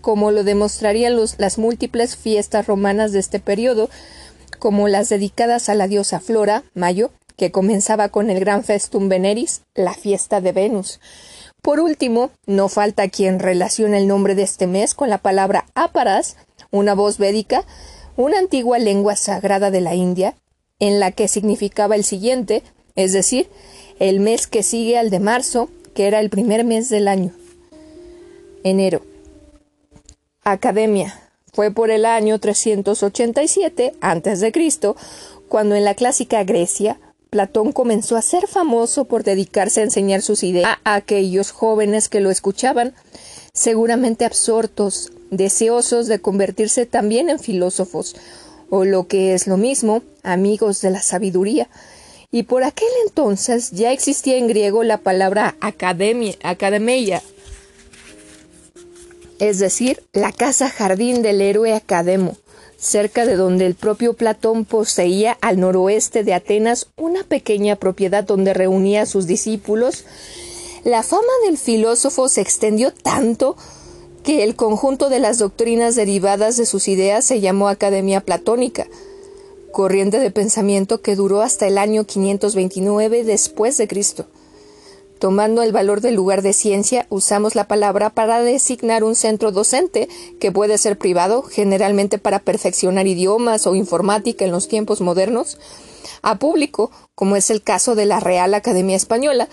como lo demostrarían las múltiples fiestas romanas de este periodo, como las dedicadas a la diosa Flora, Mayo, que comenzaba con el gran Festum Veneris, la fiesta de Venus. Por último, no falta quien relacione el nombre de este mes con la palabra áparas, una voz védica, una antigua lengua sagrada de la India, en la que significaba el siguiente, es decir, el mes que sigue al de marzo, que era el primer mes del año. Enero. Academia, fue por el año 387 a.C., cuando en la clásica Grecia Platón comenzó a ser famoso por dedicarse a enseñar sus ideas a aquellos jóvenes que lo escuchaban, seguramente absortos, deseosos de convertirse también en filósofos, o lo que es lo mismo, amigos de la sabiduría. Y por aquel entonces ya existía en griego la palabra academia, academia es decir, la casa jardín del héroe Academo, cerca de donde el propio Platón poseía al noroeste de Atenas una pequeña propiedad donde reunía a sus discípulos, la fama del filósofo se extendió tanto que el conjunto de las doctrinas derivadas de sus ideas se llamó Academia Platónica, corriente de pensamiento que duró hasta el año 529 después de Cristo. Tomando el valor del lugar de ciencia, usamos la palabra para designar un centro docente, que puede ser privado, generalmente para perfeccionar idiomas o informática en los tiempos modernos, a público, como es el caso de la Real Academia Española,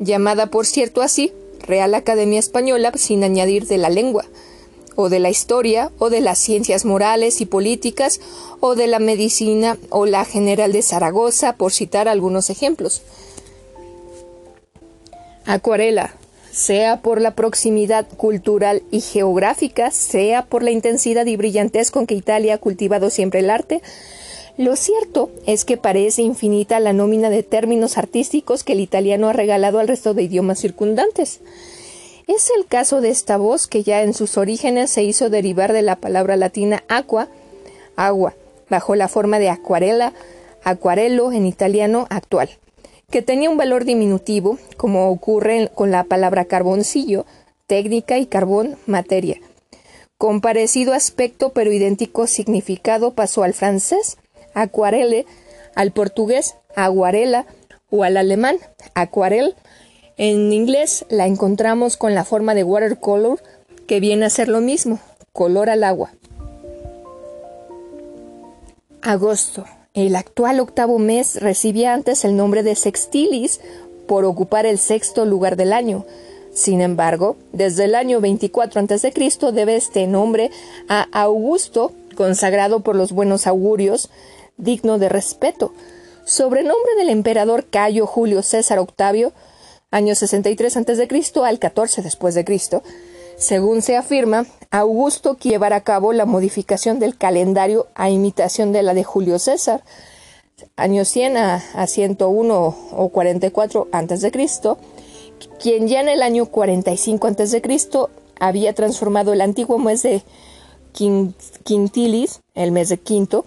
llamada por cierto así Real Academia Española sin añadir de la lengua, o de la historia, o de las ciencias morales y políticas, o de la medicina, o la General de Zaragoza, por citar algunos ejemplos. Acuarela, sea por la proximidad cultural y geográfica, sea por la intensidad y brillantez con que Italia ha cultivado siempre el arte, lo cierto es que parece infinita la nómina de términos artísticos que el italiano ha regalado al resto de idiomas circundantes. Es el caso de esta voz que ya en sus orígenes se hizo derivar de la palabra latina aqua, agua, bajo la forma de acuarela, acuarelo en italiano actual que tenía un valor diminutivo, como ocurre con la palabra carboncillo, técnica y carbón, materia. Con parecido aspecto pero idéntico significado pasó al francés, acuarele, al portugués, aguarela, o al alemán, aquarel. En inglés la encontramos con la forma de watercolor, que viene a ser lo mismo, color al agua. Agosto. El actual octavo mes recibía antes el nombre de Sextilis por ocupar el sexto lugar del año. Sin embargo, desde el año 24 a.C. debe este nombre a Augusto, consagrado por los buenos augurios, digno de respeto, sobrenombre del emperador Cayo Julio César Octavio, año 63 a.C. al 14 después de Cristo. Según se afirma, Augusto quiere llevar a cabo la modificación del calendario a imitación de la de Julio César, año 100 a, 101 o 44 a.C., quien ya en el año 45 a.C. había transformado el antiguo mes de Quintilis, el mes de quinto,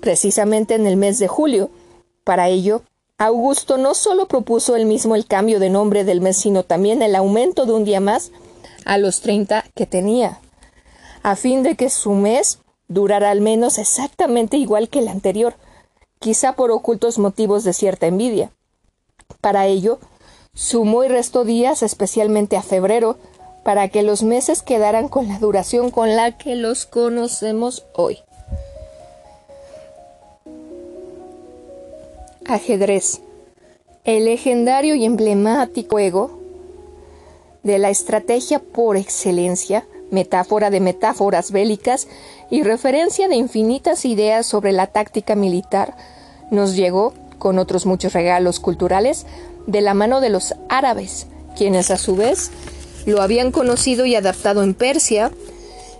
precisamente en el mes de julio. Para ello, Augusto no solo propuso él mismo el cambio de nombre del mes, sino también el aumento de un día más a los 30 que tenía, a fin de que su mes durara al menos exactamente igual que el anterior, quizá por ocultos motivos de cierta envidia. Para ello, sumó y restó días especialmente a febrero, para que los meses quedaran con la duración con la que los conocemos hoy. Ajedrez. El legendario y emblemático juego de la estrategia por excelencia, metáfora de metáforas bélicas y referencia de infinitas ideas sobre la táctica militar, nos llegó, con otros muchos regalos culturales, de la mano de los árabes, quienes a su vez lo habían conocido y adaptado en Persia,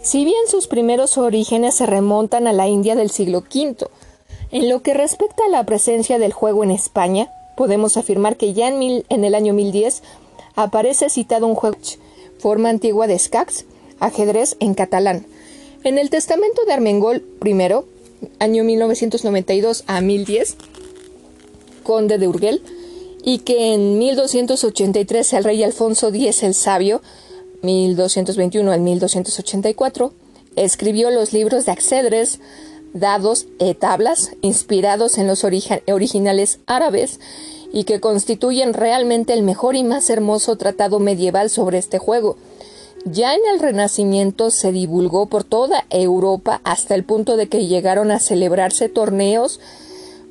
si bien sus primeros orígenes se remontan a la India del siglo V. En lo que respecta a la presencia del juego en España, podemos afirmar que ya en, el año 1010 aparece citado un juego, forma antigua de escacs, ajedrez en catalán. En el testamento de Armengol I, año 1992 a 1010, conde de Urgel, y que en 1283 el rey Alfonso X el Sabio, 1221 al 1284, escribió los libros de ajedrez, dados e tablas inspirados en los originales árabes y que constituyen realmente el mejor y más hermoso tratado medieval sobre este juego. Ya en el Renacimiento se divulgó por toda Europa hasta el punto de que llegaron a celebrarse torneos,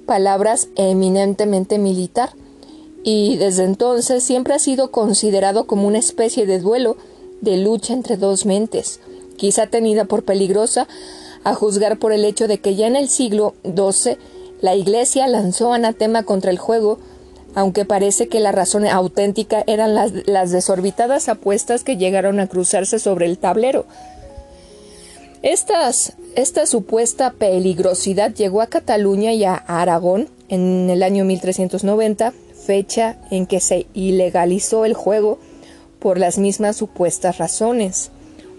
palabras eminentemente militar, y desde entonces siempre ha sido considerado como una especie de duelo, de lucha entre dos mentes, quizá tenida por peligrosa, a juzgar por el hecho de que ya en el siglo XII la Iglesia lanzó anatema contra el juego aunque parece que la razón auténtica eran las, desorbitadas apuestas que llegaron a cruzarse sobre el tablero. esta supuesta peligrosidad llegó a Cataluña y a Aragón en el año 1390, fecha en que se ilegalizó el juego por las mismas supuestas razones.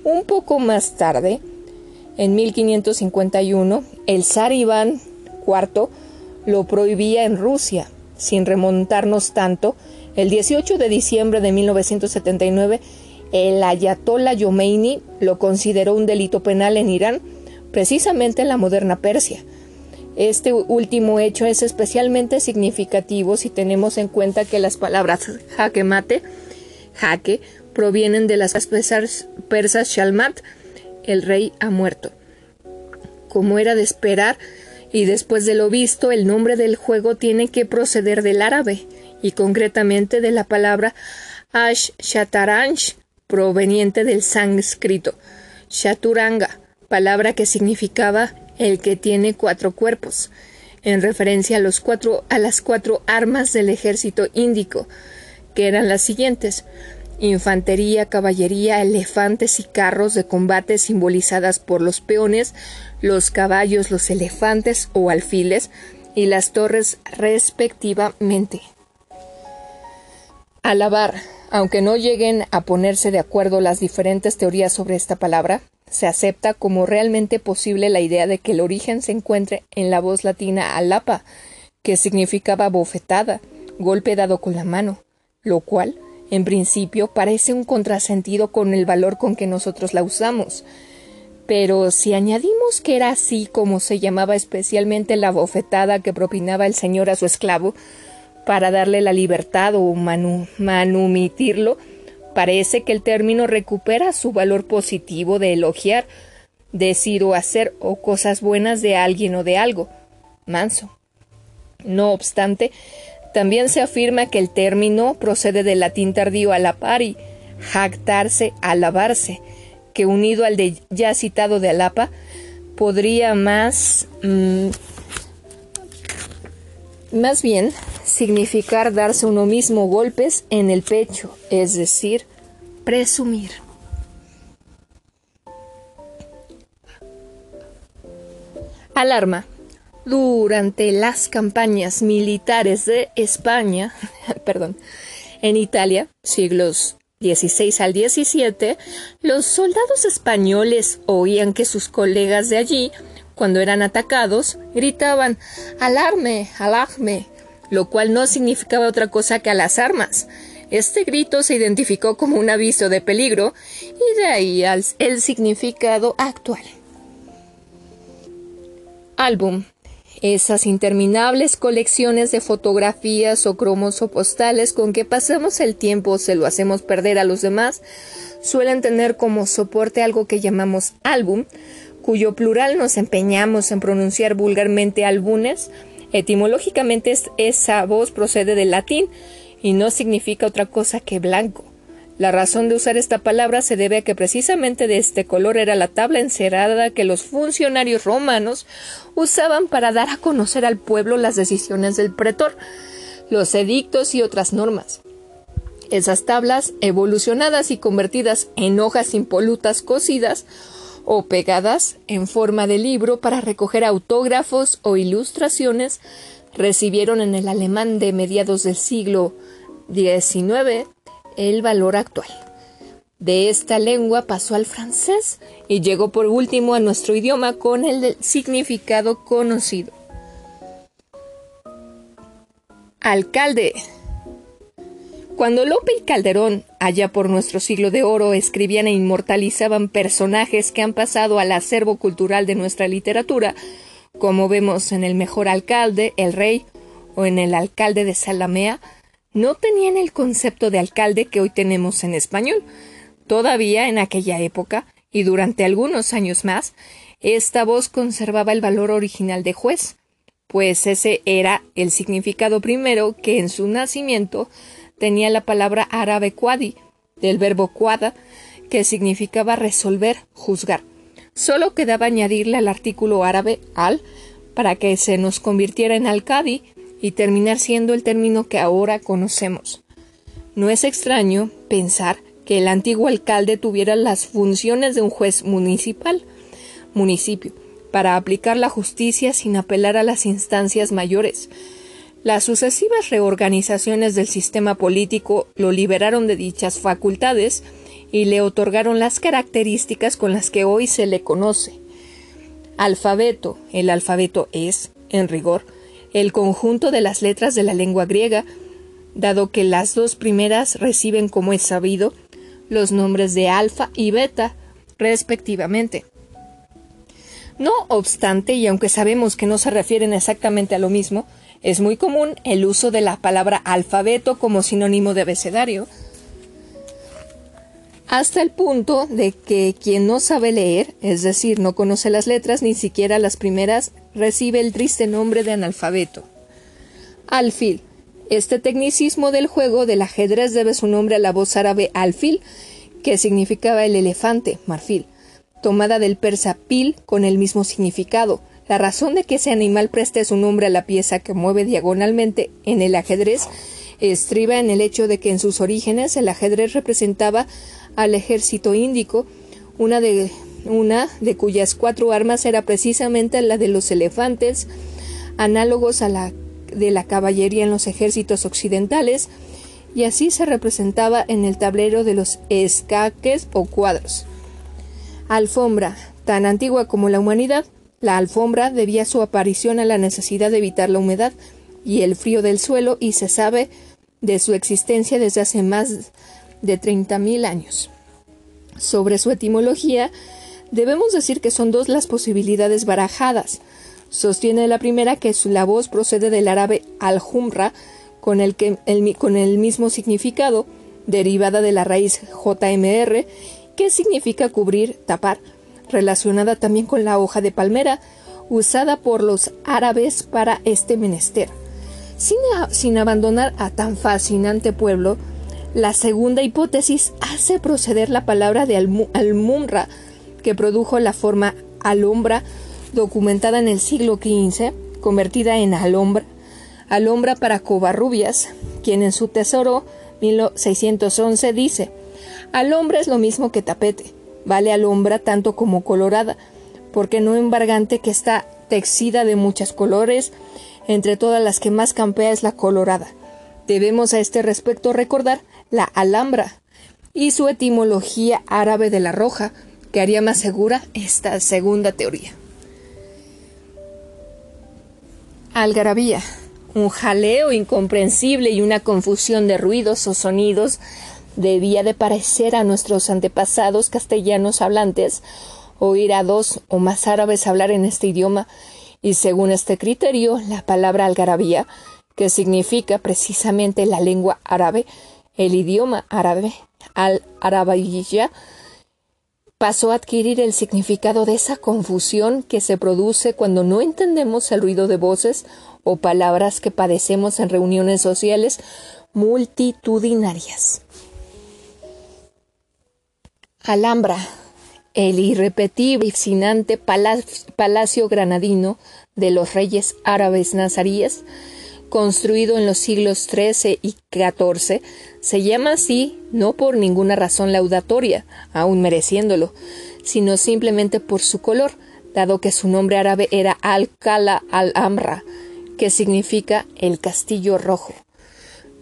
Un poco más tarde, en 1551, el zar Iván IV lo prohibía en Rusia sin remontarnos tanto, el 18 de diciembre de 1979, el ayatollah Yomeini lo consideró un delito penal en Irán, precisamente en la moderna Persia. Este último hecho es especialmente significativo si tenemos en cuenta que las palabras jaque mate, jaque, provienen de las persas, persas Shalmat, el rey ha muerto. Como era de esperar, y después de lo visto, el nombre del juego tiene que proceder del árabe, y concretamente de la palabra Ash Shataransh, proveniente del sánscrito, Shaturanga, palabra que significaba el que tiene cuatro cuerpos, en referencia a, los cuatro, a las cuatro armas del ejército índico, que eran las siguientes infantería, caballería, elefantes y carros de combate simbolizadas por los peones, los caballos, los elefantes o alfiles y las torres respectivamente. Alabar, aunque no lleguen a ponerse de acuerdo las diferentes teorías sobre esta palabra, se acepta como realmente posible la idea de que el origen se encuentre en la voz latina alapa, que significaba bofetada, golpe dado con la mano, lo cual, en principio, parece un contrasentido con el valor con que nosotros la usamos, pero si añadimos que era así como se llamaba especialmente la bofetada que propinaba el señor a su esclavo, para darle la libertad o manumitirlo, parece que el término recupera su valor positivo de elogiar, decir o hacer o cosas buenas de alguien o de algo. Manso. No obstante, también se afirma que el término procede del latín tardío alapari, jactarse, alabarse, que unido al de ya citado de alapa, podría más, mm, más bien significar darse uno mismo golpes en el pecho, es decir, presumir. Alarma. Durante las campañas militares de España, perdón, en Italia, siglos 16 al 17, los soldados españoles oían que sus colegas de allí, cuando eran atacados, gritaban alarme, alarme, lo cual no significaba otra cosa que a las armas. Este grito se identificó como un aviso de peligro y de ahí el significado actual. Álbum esas interminables colecciones de fotografías o cromos o postales con que pasamos el tiempo o se lo hacemos perder a los demás, suelen tener como soporte algo que llamamos álbum, cuyo plural nos empeñamos en pronunciar vulgarmente álbumes. Etimológicamente esa voz procede del latín y no significa otra cosa que blanco. La razón de usar esta palabra se debe a que precisamente de este color era la tabla encerada que los funcionarios romanos usaban para dar a conocer al pueblo las decisiones del pretor, los edictos y otras normas. Esas tablas, evolucionadas y convertidas en hojas impolutas cosidas o pegadas en forma de libro para recoger autógrafos o ilustraciones, recibieron en el alemán de mediados del siglo XIX el valor actual. De esta lengua pasó al francés y llegó por último a nuestro idioma con el significado conocido. Alcalde. Cuando Lope y Calderón, allá por nuestro siglo de oro, escribían e inmortalizaban personajes que han pasado al acervo cultural de nuestra literatura, como vemos en el mejor alcalde, el rey, o en el alcalde de Salamea, no tenían el concepto de alcalde que hoy tenemos en español. Todavía en aquella época, y durante algunos años más, esta voz conservaba el valor original de juez, pues ese era el significado primero que en su nacimiento tenía la palabra árabe quadi, del verbo quada, que significaba resolver, juzgar. Solo quedaba añadirle al artículo árabe al para que se nos convirtiera en alcadi y terminar siendo el término que ahora conocemos. No es extraño pensar que el antiguo alcalde tuviera las funciones de un juez municipal, municipio, para aplicar la justicia sin apelar a las instancias mayores. Las sucesivas reorganizaciones del sistema político lo liberaron de dichas facultades y le otorgaron las características con las que hoy se le conoce. Alfabeto. El alfabeto es, en rigor, el conjunto de las letras de la lengua griega, dado que las dos primeras reciben, como es sabido, los nombres de alfa y beta, respectivamente. No obstante, y aunque sabemos que no se refieren exactamente a lo mismo, es muy común el uso de la palabra alfabeto como sinónimo de abecedario, hasta el punto de que quien no sabe leer, es decir, no conoce las letras, ni siquiera las primeras, recibe el triste nombre de analfabeto. Alfil. Este tecnicismo del juego del ajedrez debe su nombre a la voz árabe alfil, que significaba el elefante, marfil, tomada del persa pil con el mismo significado. La razón de que ese animal preste su nombre a la pieza que mueve diagonalmente en el ajedrez estriba en el hecho de que en sus orígenes el ajedrez representaba al ejército índico, una de, una de cuyas cuatro armas era precisamente la de los elefantes, análogos a la de la caballería en los ejércitos occidentales, y así se representaba en el tablero de los escaques o cuadros. Alfombra, tan antigua como la humanidad, la alfombra debía su aparición a la necesidad de evitar la humedad y el frío del suelo y se sabe de su existencia desde hace más de 30.000 años. Sobre su etimología, debemos decir que son dos las posibilidades barajadas. Sostiene la primera que la voz procede del árabe al-humra, con el, con el mismo significado, derivada de la raíz JMR, que significa cubrir, tapar, relacionada también con la hoja de palmera, usada por los árabes para este menester. Sin, abandonar a tan fascinante pueblo, la segunda hipótesis hace proceder la palabra de Al-Mumra, que produjo la forma alombra, documentada en el siglo XV, convertida en alombra, alombra para Covarrubias, quien en su tesoro 1611 dice, alombra es lo mismo que tapete, vale alombra tanto como colorada, porque no embargante que está texida de muchos colores, entre todas las que más campea es la colorada. Debemos a este respecto recordar la alhambra y su etimología árabe de la roja, que haría más segura esta segunda teoría. Algarabía un jaleo incomprensible y una confusión de ruidos o sonidos debía de parecer a nuestros antepasados castellanos hablantes oír a dos o más árabes hablar en este idioma y según este criterio la palabra algarabía que significa precisamente la lengua árabe el idioma árabe al arabiyya pasó a adquirir el significado de esa confusión que se produce cuando no entendemos el ruido de voces o palabras que padecemos en reuniones sociales multitudinarias. Alhambra, el irrepetible y fascinante palacio granadino de los reyes árabes nazaríes, construido en los siglos XIII y XIV, se llama así no por ninguna razón laudatoria, aun mereciéndolo, sino simplemente por su color, dado que su nombre árabe era Al-Kala al-Amra, que significa el castillo rojo,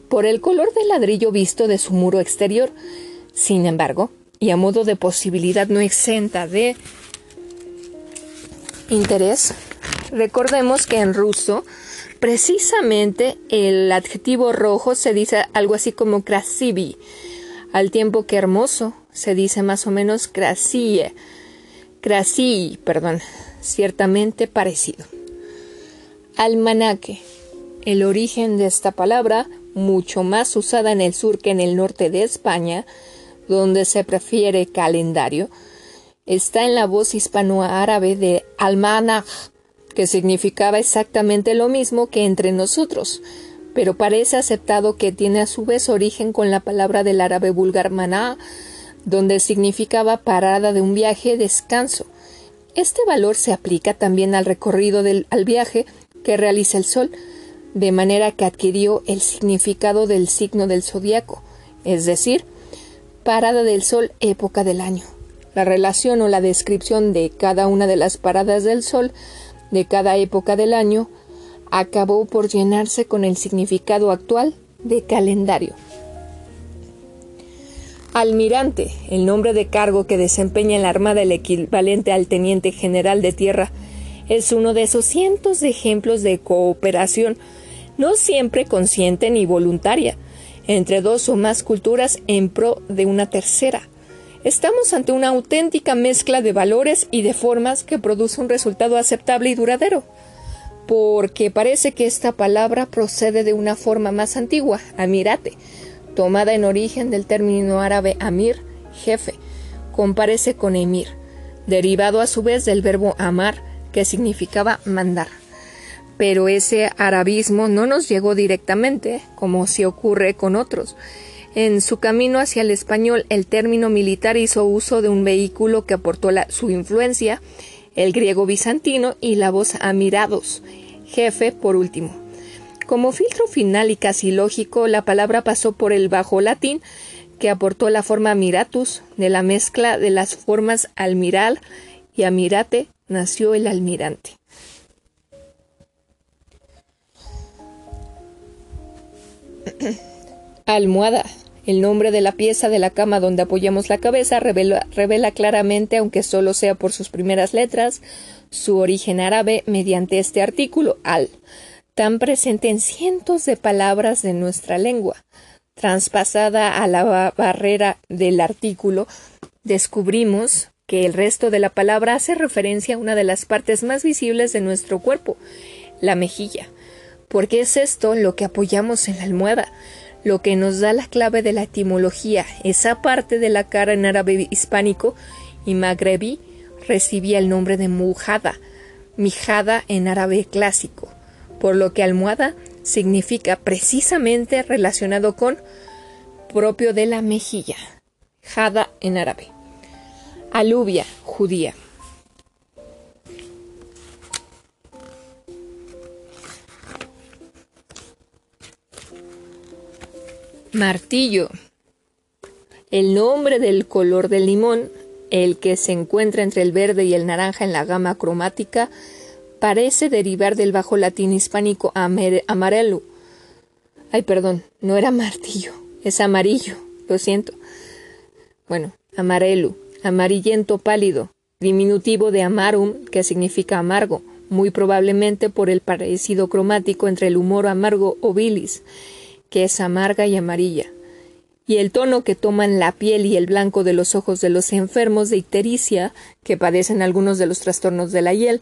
por el color del ladrillo visto de su muro exterior. Sin embargo, y a modo de posibilidad no exenta de interés, recordemos que en ruso precisamente el adjetivo rojo se dice algo así como krasivi, al tiempo que hermoso se dice más o menos krasie, krasi, perdón, ciertamente parecido. Almanaque. El origen de esta palabra, mucho más usada en el sur que en el norte de España, donde se prefiere calendario, está en la voz hispano-árabe de almanaj, que significaba exactamente lo mismo que entre nosotros, pero parece aceptado que tiene a su vez origen con la palabra del árabe vulgar maná, donde significaba parada de un viaje, descanso. Este valor se aplica también al recorrido del al viaje que realiza el Sol, de manera que adquirió el significado del signo del zodiaco, es decir, parada del Sol, época del año. La relación o la descripción de cada una de las paradas del Sol de cada época del año acabó por llenarse con el significado actual de calendario. Almirante, el nombre de cargo que desempeña en la Armada el equivalente al teniente general de tierra, es uno de esos cientos de ejemplos de cooperación, no siempre consciente ni voluntaria, entre dos o más culturas en pro de una tercera. Estamos ante una auténtica mezcla de valores y de formas que produce un resultado aceptable y duradero, porque parece que esta palabra procede de una forma más antigua, amirate, tomada en origen del término árabe amir, jefe, comparece con emir, derivado a su vez del verbo amar, que significaba mandar. Pero ese arabismo no nos llegó directamente, como si ocurre con otros. En su camino hacia el español, el término militar hizo uso de un vehículo que aportó su influencia, el griego bizantino y la voz amirados, jefe por último. Como filtro final y casi lógico, la palabra pasó por el bajo latín, que aportó la forma miratus, de la mezcla de las formas almiral y amirate, nació el almirante. Almohada. El nombre de la pieza de la cama donde apoyamos la cabeza revela, claramente, aunque solo sea por sus primeras letras, su origen árabe mediante este artículo al, tan presente en cientos de palabras de nuestra lengua. Traspasada a la barrera del artículo, descubrimos que el resto de la palabra hace referencia a una de las partes más visibles de nuestro cuerpo, la mejilla, porque es esto lo que apoyamos en la almohada. Lo que nos da la clave de la etimología. Esa parte de la cara en árabe hispánico y magrebí recibía el nombre de mujada, mijada en árabe clásico, por lo que almohada significa precisamente relacionado con propio de la mejilla, jada en árabe. Alubia, judía. Martillo. El nombre del color del limón, el que se encuentra entre el verde y el naranja en la gama cromática, parece derivar del bajo latín hispánico amarelo. Ay, perdón, no era martillo, es amarillo, lo siento. Bueno, amarelo, amarillento pálido, diminutivo de amarum, que significa amargo, muy probablemente por el parecido cromático entre el humor amargo o bilis, que es amarga y amarilla, y el tono que toman la piel y el blanco de los ojos de los enfermos de ictericia, que padecen algunos de los trastornos de la hiel,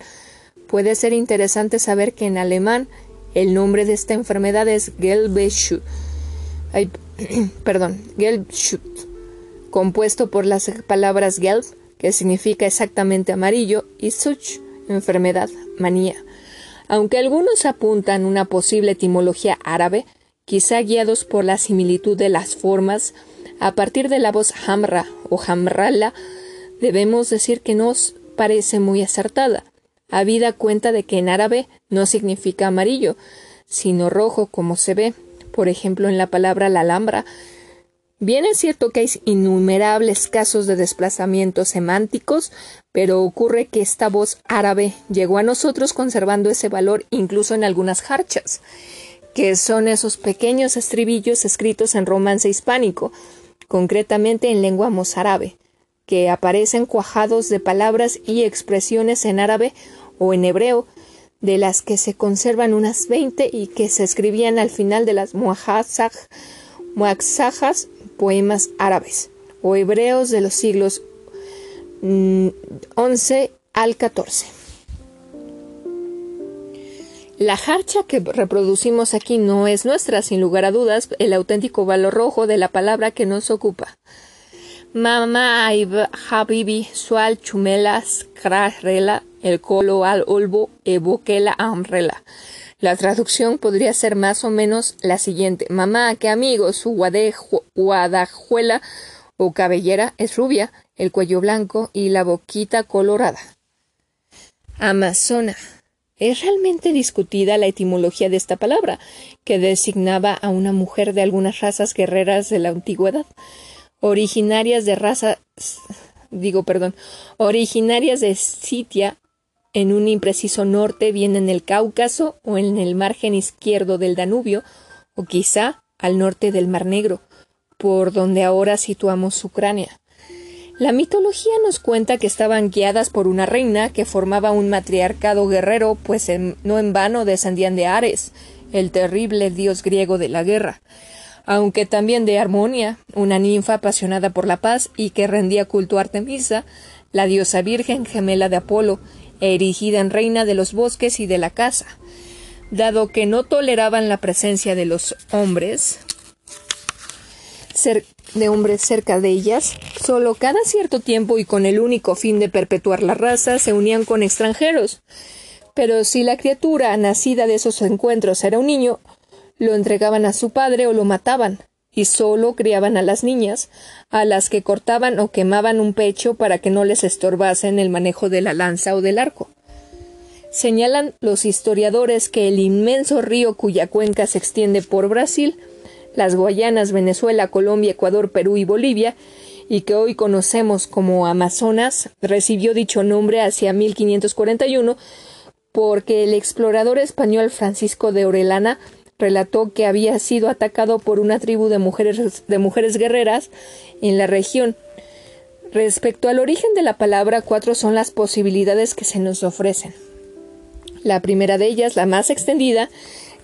puede ser interesante saber que en alemán el nombre de esta enfermedad es Gelbschut, perdón, Gelbschut, compuesto por las palabras Gelb, que significa exactamente amarillo, y Such, enfermedad, manía. Aunque algunos apuntan una posible etimología árabe, quizá guiados por la similitud de las formas, a partir de la voz hamra o hamrala, debemos decir que nos parece muy acertada habida cuenta de que en árabe no significa amarillo, sino rojo como se ve, por ejemplo en la palabra la alhambra. Bien es cierto que hay innumerables casos de desplazamientos semánticos, pero ocurre que esta voz árabe llegó a nosotros conservando ese valor incluso en algunas harchas, que son esos pequeños estribillos escritos en romance hispánico, concretamente en lengua mozárabe que aparecen cuajados de palabras y expresiones en árabe o en hebreo, de las que se conservan unas veinte y que se escribían al final de las muaxajas, poemas árabes o hebreos de los siglos XI mm, al XIV. La harcha que reproducimos aquí no es nuestra, sin lugar a dudas, el auténtico valor rojo de la palabra que nos ocupa. Mama Habibi Sual Chumelas Krarela El Colo al Olbo Evoquela Amrela. La traducción podría ser más o menos la siguiente. Mamá, qué amigo, su guadajuela o cabellera es rubia, el cuello blanco y la boquita colorada. Amazona. Es realmente discutida la etimología de esta palabra, que designaba a una mujer de algunas razas guerreras de la antigüedad originarias de raza, digo, perdón, originarias de Sitia en un impreciso norte, bien en el Cáucaso o en el margen izquierdo del Danubio, o quizá al norte del Mar Negro, por donde ahora situamos Ucrania. La mitología nos cuenta que estaban guiadas por una reina que formaba un matriarcado guerrero, pues no en vano descendían de Ares, el terrible dios griego de la guerra aunque también de Armonia, una ninfa apasionada por la paz y que rendía culto a Artemisa, la diosa virgen gemela de Apolo, erigida en reina de los bosques y de la casa. Dado que no toleraban la presencia de los hombres, de hombres cerca de ellas, solo cada cierto tiempo y con el único fin de perpetuar la raza se unían con extranjeros. Pero si la criatura nacida de esos encuentros era un niño, lo entregaban a su padre o lo mataban, y solo criaban a las niñas, a las que cortaban o quemaban un pecho para que no les estorbasen el manejo de la lanza o del arco. Señalan los historiadores que el inmenso río cuya cuenca se extiende por Brasil, las Guayanas, Venezuela, Colombia, Ecuador, Perú y Bolivia, y que hoy conocemos como Amazonas, recibió dicho nombre hacia 1541 porque el explorador español Francisco de Orellana relató que había sido atacado por una tribu de mujeres, de mujeres guerreras en la región. Respecto al origen de la palabra, cuatro son las posibilidades que se nos ofrecen. La primera de ellas, la más extendida,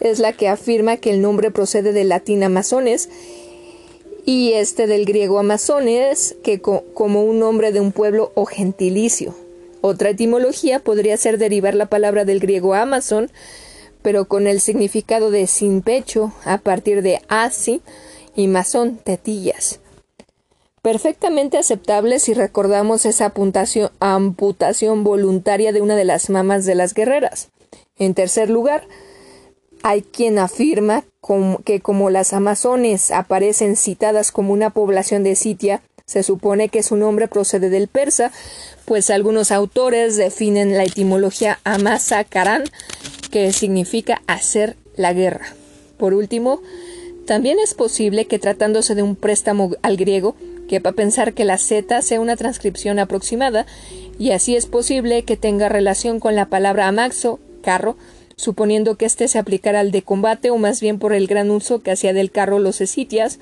es la que afirma que el nombre procede del latín amazones y este del griego amazones, que como un nombre de un pueblo o gentilicio. Otra etimología podría ser derivar la palabra del griego amazon, pero con el significado de sin pecho a partir de asi y masón, tetillas. Perfectamente aceptable si recordamos esa amputación voluntaria de una de las mamas de las guerreras. En tercer lugar, hay quien afirma que como las amazones aparecen citadas como una población de Sitia, se supone que su nombre procede del persa, pues algunos autores definen la etimología amasakarán, que significa hacer la guerra. Por último, también es posible que tratándose de un préstamo al griego, quepa pensar que la Z sea una transcripción aproximada, y así es posible que tenga relación con la palabra amaxo, carro, suponiendo que éste se aplicara al de combate o más bien por el gran uso que hacía del carro los esitias,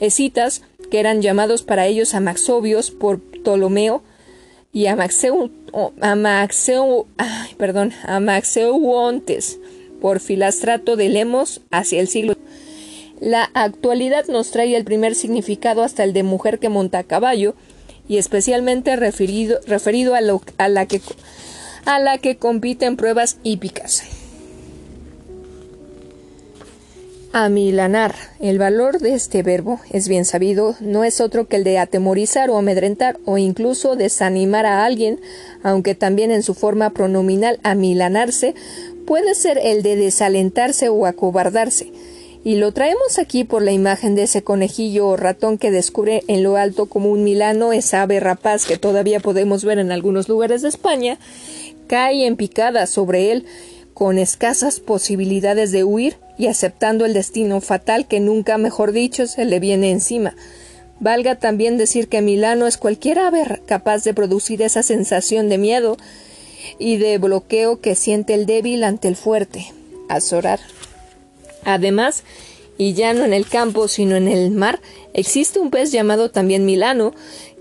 escitas, que eran llamados para ellos amaxobios por Ptolomeo, y Amaxeu, ay, perdón, Amaxeuontes por Filastrato de Lemos hacia el siglo. La actualidad nos trae el primer significado hasta el de mujer que monta a caballo, y especialmente referido, referido a, la que, a la que compite en pruebas hípicas. Amilanar. El valor de este verbo, es bien sabido, no es otro que el de atemorizar o amedrentar o incluso desanimar a alguien, aunque también en su forma pronominal amilanarse puede ser el de desalentarse o acobardarse. Y lo traemos aquí por la imagen de ese conejillo o ratón que descubre en lo alto como un milano esa ave rapaz que todavía podemos ver en algunos lugares de España, cae en picada sobre él con escasas posibilidades de huir y aceptando el destino fatal que nunca, mejor dicho, se le viene encima. Valga también decir que Milano es cualquier ave capaz de producir esa sensación de miedo y de bloqueo que siente el débil ante el fuerte. Azorar. Además, y ya no en el campo, sino en el mar, existe un pez llamado también Milano,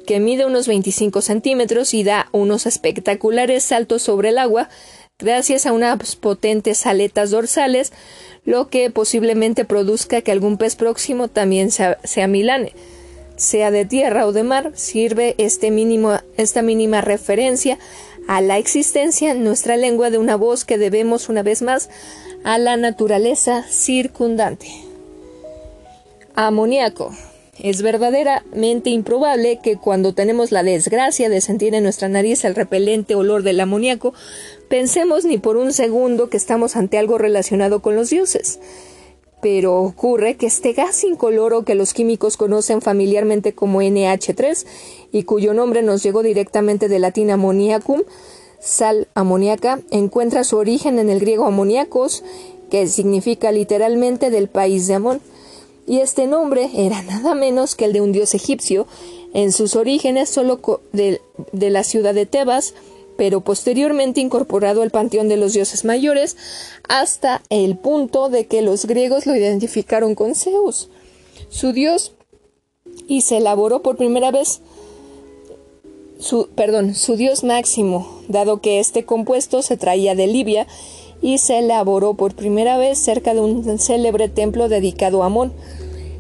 que mide unos 25 centímetros y da unos espectaculares saltos sobre el agua, gracias a unas potentes aletas dorsales, lo que posiblemente produzca que algún pez próximo también sea, milane. Sea de tierra o de mar, sirve este mínimo, esta mínima referencia a la existencia en nuestra lengua de una voz que debemos una vez más a la naturaleza circundante. Amoníaco. Es verdaderamente improbable que cuando tenemos la desgracia de sentir en nuestra nariz el repelente olor del amoníaco, pensemos ni por un segundo que estamos ante algo relacionado con los dioses. Pero ocurre que este gas incoloro que los químicos conocen familiarmente como NH3 y cuyo nombre nos llegó directamente del latín ammoniacum, sal amoníaca, encuentra su origen en el griego amoníacos, que significa literalmente del país de Amón y este nombre era nada menos que el de un dios egipcio, en sus orígenes solo de, de la ciudad de Tebas, pero posteriormente incorporado al panteón de los dioses mayores, hasta el punto de que los griegos lo identificaron con Zeus, su dios, y se elaboró por primera vez su, perdón, su dios máximo, dado que este compuesto se traía de Libia y se elaboró por primera vez cerca de un célebre templo dedicado a Amón.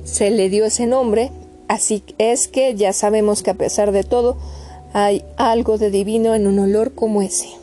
Se le dio ese nombre, así es que ya sabemos que a pesar de todo hay algo de divino en un olor como ese.